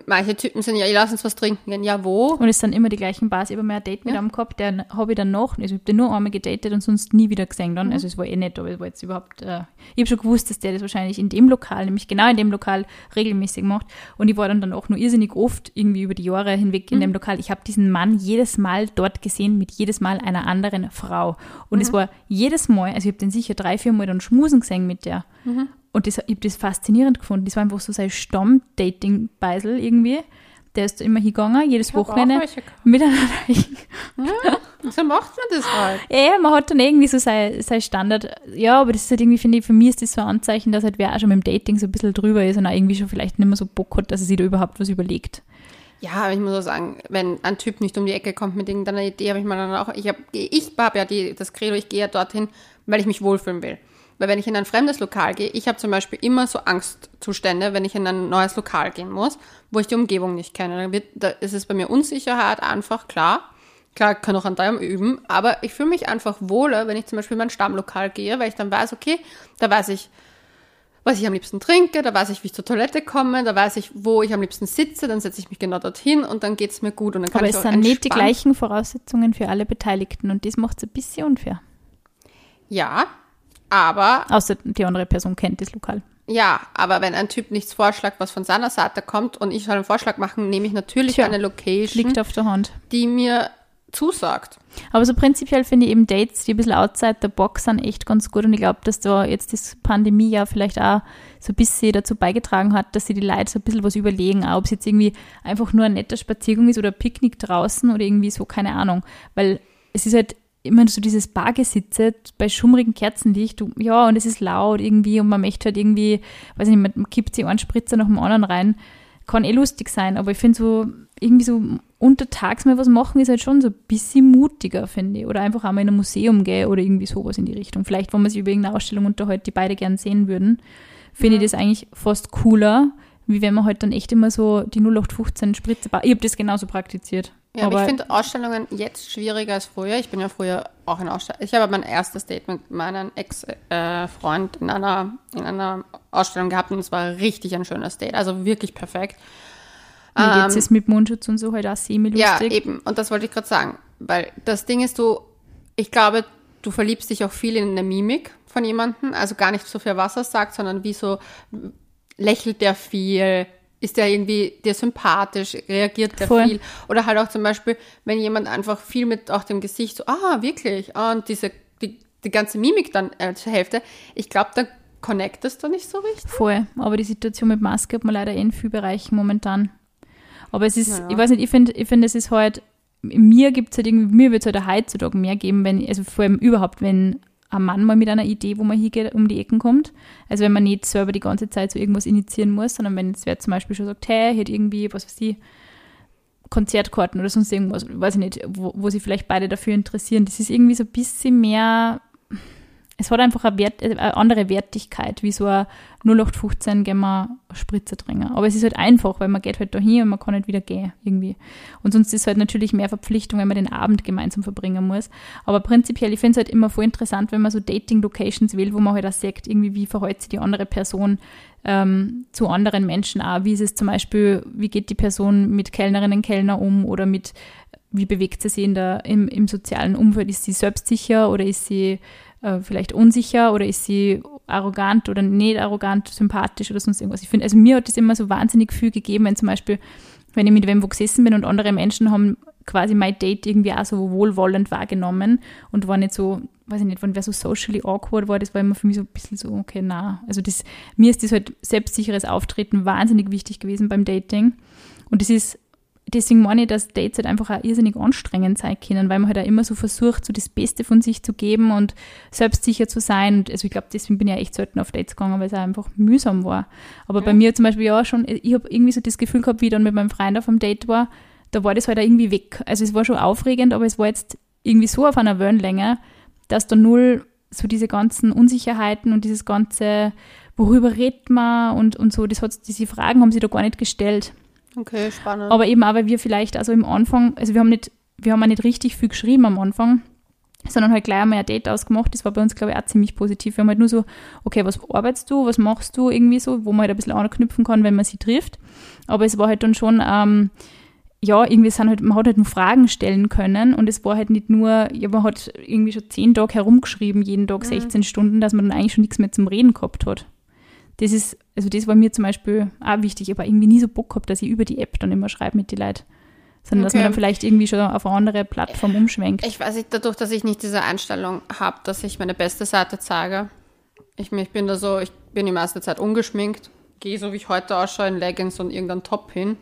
[SPEAKER 1] manche Typen sind ja, "Ey, lass uns was trinken gehen. Ja, wo?
[SPEAKER 2] Und es sind immer die gleichen Bars. Ich habe mal ein Date mit
[SPEAKER 1] Ja.
[SPEAKER 2] einem gehabt, den habe ich dann noch, also ich habe den nur einmal gedatet und sonst nie wieder gesehen
[SPEAKER 1] Mhm.
[SPEAKER 2] dann. Also es war eh nett, aber es war jetzt überhaupt, äh, ich habe schon gewusst, dass der das wahrscheinlich in dem Lokal, nämlich genau in dem Lokal regelmäßig macht. Und ich war dann, dann auch nur irrsinnig oft irgendwie über die Jahre hinweg
[SPEAKER 1] Mhm.
[SPEAKER 2] in dem Lokal. Ich habe diesen Mann jedes Mal dort gesehen mit jedes Mal einer anderen Frau. Und
[SPEAKER 1] Mhm.
[SPEAKER 2] es war jedes Mal, also ich habe den sicher drei, vier Mal dann schmusen gesehen mit der. Und das, ich habe das faszinierend gefunden. Das war einfach so sein Stamm-Dating-Beisel irgendwie. Der ist immer hingegangen, jedes
[SPEAKER 1] auch
[SPEAKER 2] Wochenende miteinander.
[SPEAKER 1] So macht man das halt.
[SPEAKER 2] Ja, man hat dann irgendwie so sein, sein Standard. Ja, aber das ist halt irgendwie, finde ich, für mich ist das so ein Anzeichen, dass halt wer auch schon mit dem Dating so ein bisschen drüber ist und auch irgendwie schon vielleicht nicht mehr so Bock hat, dass er sich da überhaupt was überlegt.
[SPEAKER 1] Ja, aber ich muss auch sagen, wenn ein Typ nicht um die Ecke kommt mit irgendeiner Idee, habe ich mir dann auch, ich habe ich hab ja die, das Credo, ich gehe ja dorthin, weil ich mich wohlfühlen will. Weil wenn ich in ein fremdes Lokal gehe, ich habe zum Beispiel immer so Angstzustände, wenn ich in ein neues Lokal gehen muss, wo ich die Umgebung nicht kenne. Dann wird, da ist es bei mir Unsicherheit einfach, klar. Klar, ich kann auch an deinem üben, aber ich fühle mich einfach wohler, wenn ich zum Beispiel in mein Stammlokal gehe, weil ich dann weiß, okay, da weiß ich, was ich am liebsten trinke, da weiß ich, wie ich zur Toilette komme, da weiß ich, wo ich am liebsten sitze, dann setze ich mich genau dorthin und dann geht's mir gut und dann kann
[SPEAKER 2] Aber
[SPEAKER 1] ich
[SPEAKER 2] es sind nicht die gleichen Voraussetzungen für alle Beteiligten und das macht es ein bisschen unfair.
[SPEAKER 1] Ja, aber
[SPEAKER 2] Außer die andere Person kennt das Lokal.
[SPEAKER 1] ja, aber wenn ein Typ nichts vorschlägt, was von seiner Seite kommt und ich soll einen Vorschlag machen, nehme ich natürlich
[SPEAKER 2] Tja,
[SPEAKER 1] eine Location,
[SPEAKER 2] Liegt auf der Hand.
[SPEAKER 1] die mir zusagt.
[SPEAKER 2] Aber so prinzipiell finde ich eben Dates, die ein bisschen outside the box sind, echt ganz gut. Und ich glaube, dass da jetzt das Pandemiejahr vielleicht auch so ein bisschen dazu beigetragen hat, dass sich die Leute so ein bisschen was überlegen, auch ob es jetzt irgendwie einfach nur ein netter Spaziergang ist oder ein Picknick draußen oder irgendwie so, keine Ahnung. Weil es ist halt immer so dieses Bargesitze bei schummrigem Kerzenlicht, du, ja, und es ist laut irgendwie und man möchte halt irgendwie, weiß ich nicht, man kippt sich einen Spritzer nach dem anderen rein. Kann eh lustig sein, aber ich finde so, irgendwie so untertags mal was machen ist halt schon so ein bisschen mutiger, finde ich. Oder einfach einmal in ein Museum gehen oder irgendwie sowas in die Richtung. Vielleicht, wenn man sich über irgendeine Ausstellung unterhält, die beide gern sehen würden, finde
[SPEAKER 1] Ja.
[SPEAKER 2] ich das eigentlich fast cooler, wie wenn man halt dann echt immer so die 0815 Spritze, ich habe das genauso praktiziert.
[SPEAKER 1] Ja, aber, ich finde Ausstellungen jetzt schwieriger als früher. Ich bin ja früher auch in Ausstellungen. Ich habe mein erstes Date mit meinem Ex-Freund in, einer, in einer Ausstellung gehabt und es war richtig ein schönes Date. Also wirklich perfekt.
[SPEAKER 2] Mir
[SPEAKER 1] Ähm,
[SPEAKER 2] jetzt mit Mundschutz und so halt auch semi-lustig.
[SPEAKER 1] Ja, eben. Und das wollte ich gerade sagen. Weil das Ding ist, du, ich glaube, du verliebst dich auch viel in eine Mimik von jemandem. Also gar nicht so viel, was er sagt, sondern wie so, lächelt der viel, ist der irgendwie dir sympathisch, reagiert der
[SPEAKER 2] Voll.
[SPEAKER 1] viel. Oder halt auch zum Beispiel, wenn jemand einfach viel mit auch dem Gesicht so, ah, wirklich, ah, und diese, die, die ganze Mimik dann äh, zur Hälfte. Ich glaube, da connectest du nicht so richtig.
[SPEAKER 2] Voll. Aber die Situation mit Maske hat man leider eh in vielen Bereichen momentan. Aber es ist,
[SPEAKER 1] Naja.
[SPEAKER 2] ich weiß nicht, ich finde, ich finde, es ist halt, mir gibt es halt irgendwie, mir wird es halt heutzutage mehr geben, wenn, also vor allem überhaupt, wenn ein Mann mal mit einer Idee, wo man hingeht, um die Ecken kommt. Also wenn man nicht selber die ganze Zeit so irgendwas initiieren muss, sondern wenn jetzt wer zum Beispiel schon sagt, hey, hätte irgendwie, was weiß ich, Konzertkarten oder sonst irgendwas, weiß ich nicht, wo, wo sich vielleicht beide dafür interessieren. Das ist irgendwie so ein bisschen mehr, es hat einfach eine, Wert, eine andere Wertigkeit, wie so ein 0815 gehen wir Spritze trinken. Aber es ist halt einfach, weil man geht halt da hin und man kann halt wieder gehen irgendwie. Und sonst ist halt natürlich mehr Verpflichtung, wenn man den Abend gemeinsam verbringen muss. Aber prinzipiell, ich finde es halt immer voll interessant, wenn man so Dating-Locations will, wo man halt auch sagt, irgendwie, wie verhält sich die andere Person ähm, zu anderen Menschen auch. Wie ist es zum Beispiel, wie geht die Person mit Kellnerinnen und Kellner um oder mit, wie bewegt sie sich in der, im, im sozialen Umfeld? Ist sie selbstsicher oder ist sie äh, vielleicht unsicher oder ist sie arrogant oder nicht arrogant, sympathisch oder sonst irgendwas. Ich finde, also mir hat das immer so wahnsinnig viel gegeben, wenn zum Beispiel, wenn ich mit wem wo gesessen bin und andere Menschen haben quasi mein Date irgendwie auch so wohlwollend wahrgenommen und war nicht so, weiß ich nicht, wenn wer so socially awkward war, das war immer für mich so ein bisschen so, okay, na. Also das, mir ist das halt selbstsicheres Auftreten wahnsinnig wichtig gewesen beim Dating. Und das ist deswegen meine ich, dass Dates halt einfach auch irrsinnig anstrengend sein können, weil man halt auch immer so versucht, so das Beste von sich zu geben und selbstsicher zu sein. Und also ich glaube, deswegen bin ich ja echt selten auf Dates gegangen, weil es auch einfach mühsam war. Aber bei mir zum Beispiel ja schon, ich habe irgendwie so das Gefühl gehabt, wie ich dann mit meinem Freund auf einem Date war, da war das halt auch irgendwie weg. Also es war schon aufregend, aber es war jetzt irgendwie so auf einer Wellenlänge, dass da null so diese ganzen Unsicherheiten und dieses ganze, worüber redet man und, und so, das hat, diese Fragen haben sie da gar nicht gestellt.
[SPEAKER 1] Okay, spannend.
[SPEAKER 2] Aber eben auch, weil wir vielleicht also im Anfang, also wir haben nicht, wir haben auch nicht richtig viel geschrieben am Anfang, sondern halt gleich einmal ein Date ausgemacht. Das war bei uns, glaube ich, auch ziemlich positiv. Wir haben halt nur so, okay, was arbeitest du, was machst du irgendwie so, wo man halt ein bisschen anknüpfen kann, wenn man sie trifft. Aber es war halt dann schon, ähm, ja, irgendwie sind halt, man hat halt nur Fragen stellen können und es war halt nicht nur, ja, man hat irgendwie schon zehn Tage herumgeschrieben, jeden Tag 16 Stunden, dass man dann eigentlich schon nichts mehr zum Reden gehabt hat. Das ist, also das war mir zum Beispiel auch wichtig. Ich habe irgendwie nie so Bock gehabt, dass ich über die App dann immer schreibe mit den Leuten. Sondern dass man
[SPEAKER 1] Okay.
[SPEAKER 2] dann vielleicht irgendwie schon auf eine andere Plattform umschwenkt.
[SPEAKER 1] Ich weiß nicht, dadurch, dass ich nicht diese Einstellung habe, dass ich meine beste Seite zeige. Ich, ich bin da so, ich bin die meiste Zeit ungeschminkt, gehe so wie ich heute ausschaue in Leggings und irgendeinen Top hin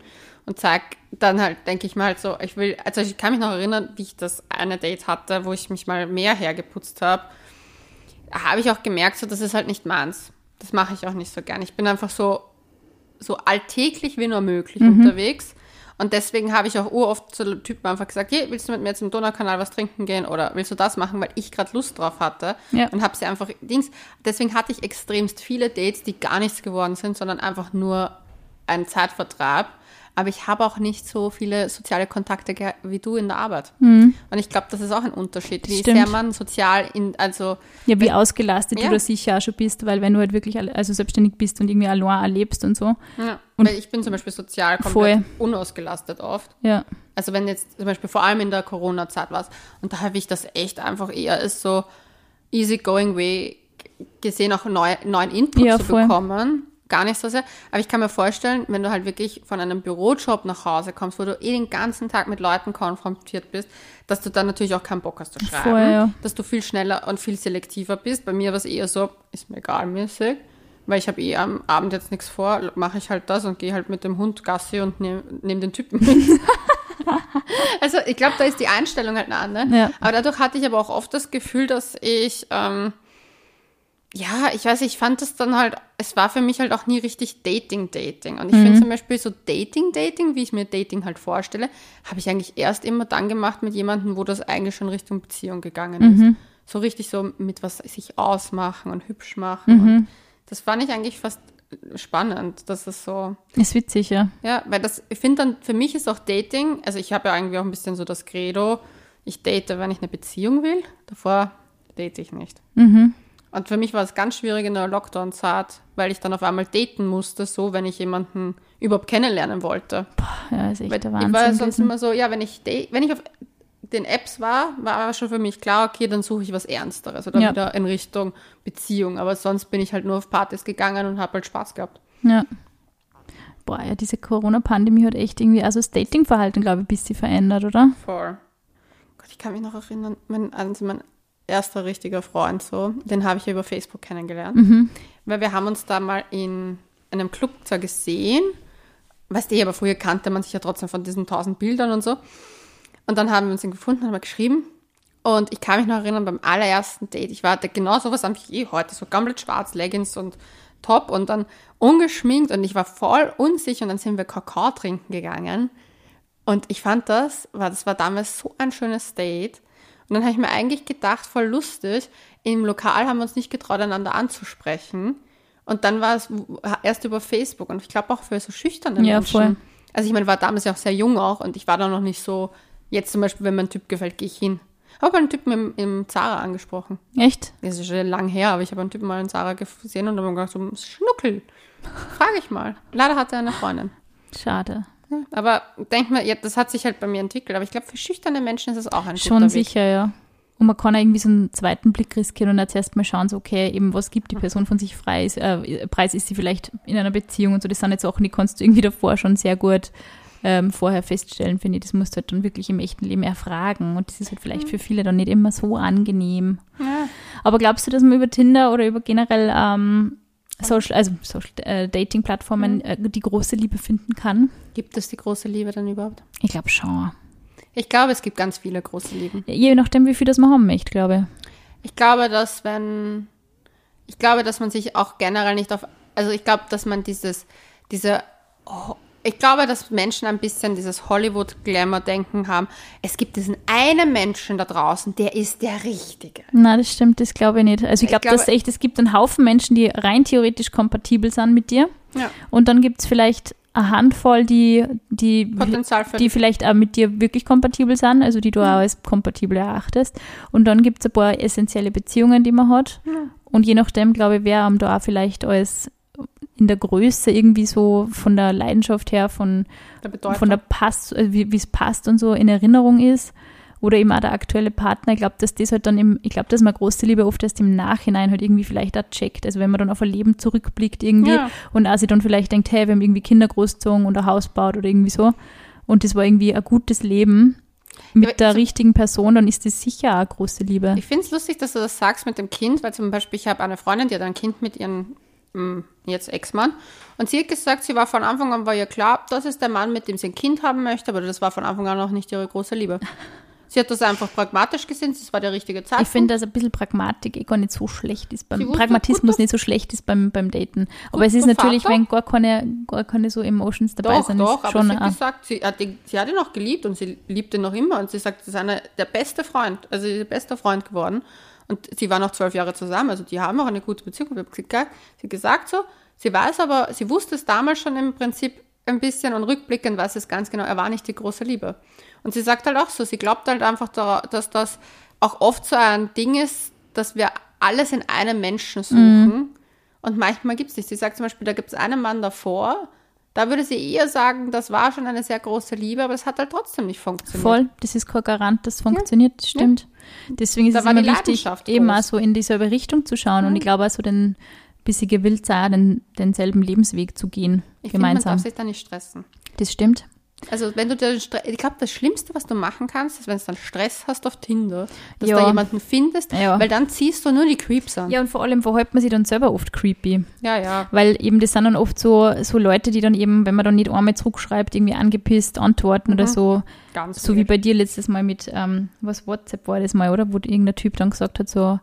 [SPEAKER 1] und zeig dann halt, denke ich mal halt so, ich will, also ich kann mich noch erinnern, wie ich das eine Date hatte, wo ich mich mal mehr hergeputzt habe. Habe ich auch gemerkt, so, das ist halt nicht meins. Das mache ich auch nicht so gern. Ich bin einfach so, so alltäglich wie nur möglich unterwegs. Und deswegen habe ich auch uroft zu Typen einfach gesagt, hey, willst du mit mir im Donaukanal was trinken gehen oder willst du das machen, weil ich gerade Lust drauf hatte
[SPEAKER 2] Ja.
[SPEAKER 1] und habe sie einfach Dings. Deswegen hatte ich extremst viele Dates, die gar nichts geworden sind, sondern einfach nur ein Zeitvertrag. Aber ich habe auch nicht so viele soziale Kontakte wie du in der Arbeit. Und ich glaube, das ist auch ein Unterschied, wie
[SPEAKER 2] Stimmt.
[SPEAKER 1] sehr man sozial in, also
[SPEAKER 2] Ja, wie ausgelastet
[SPEAKER 1] Ja.
[SPEAKER 2] du da sicher auch schon bist, weil wenn du halt wirklich also selbstständig bist und irgendwie allein erlebst und so.
[SPEAKER 1] Ja,
[SPEAKER 2] Und-
[SPEAKER 1] weil ich bin zum Beispiel sozial komplett
[SPEAKER 2] Voll.
[SPEAKER 1] unausgelastet oft.
[SPEAKER 2] Ja,
[SPEAKER 1] Also wenn jetzt zum Beispiel vor allem in der Corona-Zeit war und da habe ich das echt einfach eher als so easy going way gesehen, auch neu, neuen Input
[SPEAKER 2] Ja,
[SPEAKER 1] zu
[SPEAKER 2] voll.
[SPEAKER 1] bekommen. Gar nicht so sehr. Aber ich kann mir vorstellen, wenn du halt wirklich von einem Bürojob nach Hause kommst, wo du eh den ganzen Tag mit Leuten konfrontiert bist, dass du dann natürlich auch keinen Bock hast zu schreiben.
[SPEAKER 2] Voll, ja.
[SPEAKER 1] Dass du viel schneller und viel selektiver bist. Bei mir war es eher so, ist mir egal mäßig. Weil ich habe eh am Abend jetzt nichts vor, mache ich halt das und gehe halt mit dem Hund Gassi und nehme nehm den Typen mit. *laughs* Also ich glaube, da ist die Einstellung halt eine andere.
[SPEAKER 2] Ja.
[SPEAKER 1] Aber dadurch hatte ich aber auch oft das Gefühl, dass ich, ähm, ja, ich weiß, ich fand das dann halt, es war für mich halt auch nie richtig Dating-Dating. Und ich
[SPEAKER 2] Mhm.
[SPEAKER 1] finde zum Beispiel so Dating-Dating, wie ich mir Dating halt vorstelle, habe ich eigentlich erst immer dann gemacht mit jemandem, wo das eigentlich schon Richtung Beziehung gegangen ist.
[SPEAKER 2] Mhm.
[SPEAKER 1] So richtig so mit was sich ausmachen und hübsch machen.
[SPEAKER 2] Mhm.
[SPEAKER 1] Und das fand ich eigentlich fast spannend, dass es so,
[SPEAKER 2] Ist witzig, ja.
[SPEAKER 1] ja, weil das, ich finde dann, für mich ist auch Dating, also ich habe ja irgendwie auch ein bisschen so das Credo, ich date, wenn ich eine Beziehung will, davor date ich nicht.
[SPEAKER 2] Mhm.
[SPEAKER 1] Und für mich war es ganz schwierig in der Lockdown-Zeit, weil ich dann auf einmal daten musste, so wenn ich jemanden überhaupt kennenlernen wollte.
[SPEAKER 2] Ja, ist echt
[SPEAKER 1] Weil
[SPEAKER 2] der
[SPEAKER 1] ich war ja
[SPEAKER 2] Wahnsinn.
[SPEAKER 1] sonst immer so, ja, wenn ich, wenn ich auf den Apps war, war schon für mich klar, okay, dann suche ich was Ernsteres oder
[SPEAKER 2] Ja.
[SPEAKER 1] wieder in Richtung Beziehung. Aber sonst bin ich halt nur auf Partys gegangen und habe halt Spaß gehabt.
[SPEAKER 2] Ja. Boah, ja, diese Corona-Pandemie hat echt irgendwie, also das Datingverhalten, glaube ich, ein bisschen verändert, oder?
[SPEAKER 1] Voll. Gott, ich kann mich noch erinnern, mein, also mein erster richtiger Freund, so, den habe ich ja über Facebook kennengelernt. Weil wir haben uns da mal in einem Club zwar gesehen, weißt du, aber früher kannte man sich ja trotzdem von diesen tausend Bildern und so. Und dann haben wir uns ihn gefunden, haben wir geschrieben. Und ich kann mich noch erinnern, beim allerersten Date, ich war genau sowas an wie eh heute, so komplett schwarz, Leggings und Top und dann ungeschminkt und ich war voll unsicher und dann sind wir Kakao trinken gegangen. Und ich fand das, war, das war damals so ein schönes Date. Und dann habe ich mir eigentlich gedacht, voll lustig, im Lokal haben wir uns nicht getraut, einander anzusprechen. Und dann war es erst über Facebook und ich glaube auch für so schüchterne
[SPEAKER 2] Ja,
[SPEAKER 1] Menschen.
[SPEAKER 2] voll.
[SPEAKER 1] Also ich meine, war damals ja auch sehr jung auch und ich war da noch nicht so, jetzt zum Beispiel, wenn mir ein Typ gefällt, gehe ich hin. Habe einen Typen im, im Zara angesprochen.
[SPEAKER 2] Echt?
[SPEAKER 1] Das ist schon lang her, aber ich habe einen Typen mal in Zara gesehen und habe mir gedacht, so, Schnuckel, frage ich mal. Leider hatte er eine Freundin.
[SPEAKER 2] Schade.
[SPEAKER 1] Aber denk mal, ja, das hat sich halt bei mir entwickelt. Aber ich glaube, für schüchterne Menschen ist es auch ein
[SPEAKER 2] Schon
[SPEAKER 1] guter Weg.
[SPEAKER 2] sicher, ja. Und man kann auch irgendwie so einen zweiten Blick riskieren und jetzt erst mal schauen, so, okay, eben, was gibt die Person von sich frei? Ist, äh, Preis ist sie vielleicht in einer Beziehung und so. Das sind jetzt Sachen, die kannst du irgendwie davor schon sehr gut ähm, vorher feststellen, finde ich. Das musst du halt dann wirklich im echten Leben erfragen. Und das ist halt vielleicht für viele dann nicht immer so angenehm.
[SPEAKER 1] Ja.
[SPEAKER 2] Aber glaubst du, dass man über Tinder oder über generell ähm, Social, also Social, äh, Dating-Plattformen äh, die große Liebe finden kann?
[SPEAKER 1] Gibt es die große Liebe dann überhaupt?
[SPEAKER 2] Ich glaube schon.
[SPEAKER 1] Ich glaube, es gibt ganz viele große Lieben.
[SPEAKER 2] Je nachdem, wie viel das man haben möchte, glaube
[SPEAKER 1] Ich glaube, dass wenn, ich glaube, dass man sich auch generell nicht auf, also ich glaube, dass man dieses, diese, oh, ich glaube, dass Menschen ein bisschen dieses Hollywood-Glamour-Denken haben. Es gibt diesen einen Menschen da draußen, der ist der Richtige.
[SPEAKER 2] ich. Na, das stimmt, das glaube ich nicht. Also ich
[SPEAKER 1] Ich
[SPEAKER 2] glaube, dass echt, es gibt einen Haufen Menschen, die rein theoretisch kompatibel sind mit dir.
[SPEAKER 1] Ja.
[SPEAKER 2] Und dann gibt es vielleicht eine Handvoll, die, die, die vielleicht auch mit dir wirklich kompatibel sind, also die du auch als kompatibel erachtest. Und dann gibt es ein paar essentielle Beziehungen, die man hat. Und je nachdem, glaube ich, wer einem da auch vielleicht als in der Größe irgendwie so von der Leidenschaft her, von,
[SPEAKER 1] der Bedeutung.
[SPEAKER 2] von der Pass, äh, wie es passt und so in Erinnerung ist. Oder eben auch der aktuelle Partner. Ich glaube, dass das halt dann im, ich glaube, dass man große Liebe oft erst im Nachhinein halt irgendwie vielleicht auch checkt. Also wenn man dann auf ein Leben zurückblickt irgendwie
[SPEAKER 1] Ja.
[SPEAKER 2] und auch sich dann vielleicht denkt, hey, wir haben irgendwie Kinder großgezogen und ein Haus baut oder irgendwie so. Und das war irgendwie ein gutes Leben mit
[SPEAKER 1] aber
[SPEAKER 2] der
[SPEAKER 1] so-
[SPEAKER 2] richtigen Person, dann ist das sicher auch eine große Liebe.
[SPEAKER 1] Ich finde es lustig, dass du das sagst mit dem Kind, weil zum Beispiel ich habe eine Freundin, die hat ein Kind mit ihrem mm, jetzt Ex-Mann und sie hat gesagt, sie war von Anfang an, war ihr klar, das ist der Mann, mit dem sie ein Kind haben möchte, aber das war von Anfang an auch nicht ihre große Liebe. *laughs* Sie hat das einfach pragmatisch gesehen, das war der richtige Zeitpunkt.
[SPEAKER 2] Ich finde, dass ein bisschen Pragmatik eh gar nicht so schlecht ist.
[SPEAKER 1] Sie
[SPEAKER 2] Beim Pragmatismus nicht so schlecht ist beim, beim Daten. Aber es ist natürlich,
[SPEAKER 1] Vater.
[SPEAKER 2] wenn gar keine, gar keine so Emotions dabei
[SPEAKER 1] Doch,
[SPEAKER 2] sind,
[SPEAKER 1] doch,
[SPEAKER 2] ist
[SPEAKER 1] aber
[SPEAKER 2] schon
[SPEAKER 1] sie hat gesagt, sie hat, ihn, sie hat ihn auch geliebt und sie liebt ihn noch immer und sie sagt, das ist eine, der beste Freund, also ihr bester Freund geworden. Und sie waren noch zwölf Jahre zusammen, also die haben auch eine gute Beziehung. Sie hat gesagt so, sie weiß aber, sie wusste es damals schon im Prinzip ein bisschen und rückblickend weiß es ganz genau, er war nicht die große Liebe. Und sie sagt halt auch so, sie glaubt halt einfach, dass das auch oft so ein Ding ist, dass wir alles in einem Menschen suchen. Und manchmal gibt es nicht. Sie sagt zum Beispiel, da gibt es einen Mann davor, da würde sie eher sagen, das war schon eine sehr große Liebe, aber es hat halt trotzdem nicht funktioniert.
[SPEAKER 2] Voll, das ist kein Garant, das funktioniert, das stimmt. Deswegen ist
[SPEAKER 1] Da
[SPEAKER 2] es immer wichtig,
[SPEAKER 1] Leidenschaft
[SPEAKER 2] eben
[SPEAKER 1] groß.
[SPEAKER 2] auch so in dieselbe Richtung zu schauen. Und ich glaube auch so den bisschen gewillt sein, den, denselben Lebensweg zu gehen,
[SPEAKER 1] Ich finde, man
[SPEAKER 2] gemeinsam.
[SPEAKER 1] darf sich da nicht stressen.
[SPEAKER 2] das stimmt.
[SPEAKER 1] Also wenn du den ich glaube, das Schlimmste, was du machen kannst, ist, wenn du dann Stress hast auf Tinder, dass
[SPEAKER 2] Ja.
[SPEAKER 1] du da jemanden findest,
[SPEAKER 2] Ja.
[SPEAKER 1] weil dann ziehst du nur die Creeps an.
[SPEAKER 2] Ja, und vor allem verhält man sich dann selber oft creepy.
[SPEAKER 1] ja. ja.
[SPEAKER 2] Weil eben das sind dann oft so, so Leute, die dann eben, wenn man dann nicht einmal zurückschreibt, irgendwie angepisst antworten oder so.
[SPEAKER 1] Ganz
[SPEAKER 2] So wie
[SPEAKER 1] weird.
[SPEAKER 2] bei dir letztes Mal mit, ähm, was WhatsApp war das mal, oder? Wo irgendein Typ dann gesagt hat, so,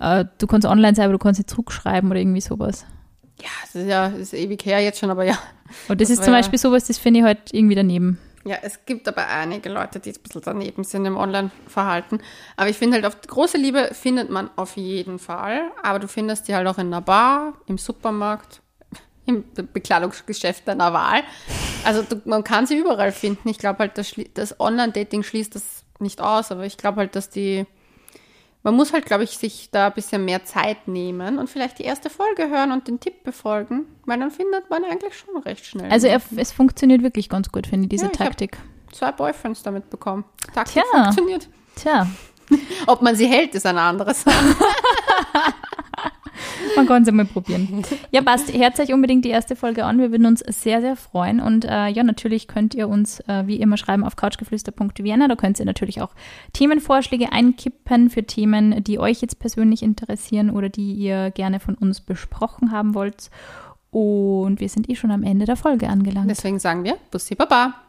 [SPEAKER 2] äh, du kannst online sein, aber du kannst nicht zurückschreiben oder irgendwie sowas.
[SPEAKER 1] Ja, das ist ja ist ewig her jetzt schon, aber ja.
[SPEAKER 2] Und das,
[SPEAKER 1] Das
[SPEAKER 2] ist zum
[SPEAKER 1] war ja-
[SPEAKER 2] Beispiel sowas, das finde ich halt irgendwie daneben.
[SPEAKER 1] Ja, es gibt aber einige Leute, die ein bisschen daneben sind im Online-Verhalten. Aber ich finde halt, auf große Liebe findet man auf jeden Fall. Aber du findest die halt auch in einer Bar, im Supermarkt, *laughs* im Be- Bekleidungsgeschäft deiner Wahl. Also du, man kann sie überall finden. Ich glaube halt, das, das Online-Dating schließt das nicht aus. Aber ich glaube halt, dass die... Man muss halt, glaube ich, sich da ein bisschen mehr Zeit nehmen und vielleicht die erste Folge hören und den Tipp befolgen, weil dann findet man eigentlich schon recht schnell.
[SPEAKER 2] Also er, es funktioniert wirklich ganz gut, finde ich, diese
[SPEAKER 1] Ja, ich
[SPEAKER 2] Taktik.
[SPEAKER 1] zwei Boyfriends damit bekommen. Taktik
[SPEAKER 2] Tja.
[SPEAKER 1] funktioniert.
[SPEAKER 2] Tja, *laughs*
[SPEAKER 1] Ob man sie hält, ist eine andere Sache. *laughs* *laughs*
[SPEAKER 2] man kann es einmal probieren. Ja, passt. Hört euch unbedingt die erste Folge an. Wir würden uns sehr, sehr freuen. Und äh, ja, natürlich könnt ihr uns äh, wie immer schreiben auf couchgeflüster.vienna. Da könnt ihr natürlich auch Themenvorschläge einkippen für Themen, die euch jetzt persönlich interessieren oder die ihr gerne von uns besprochen haben wollt. Und wir sind eh schon am Ende der Folge angelangt.
[SPEAKER 1] Deswegen sagen wir Bussi Baba.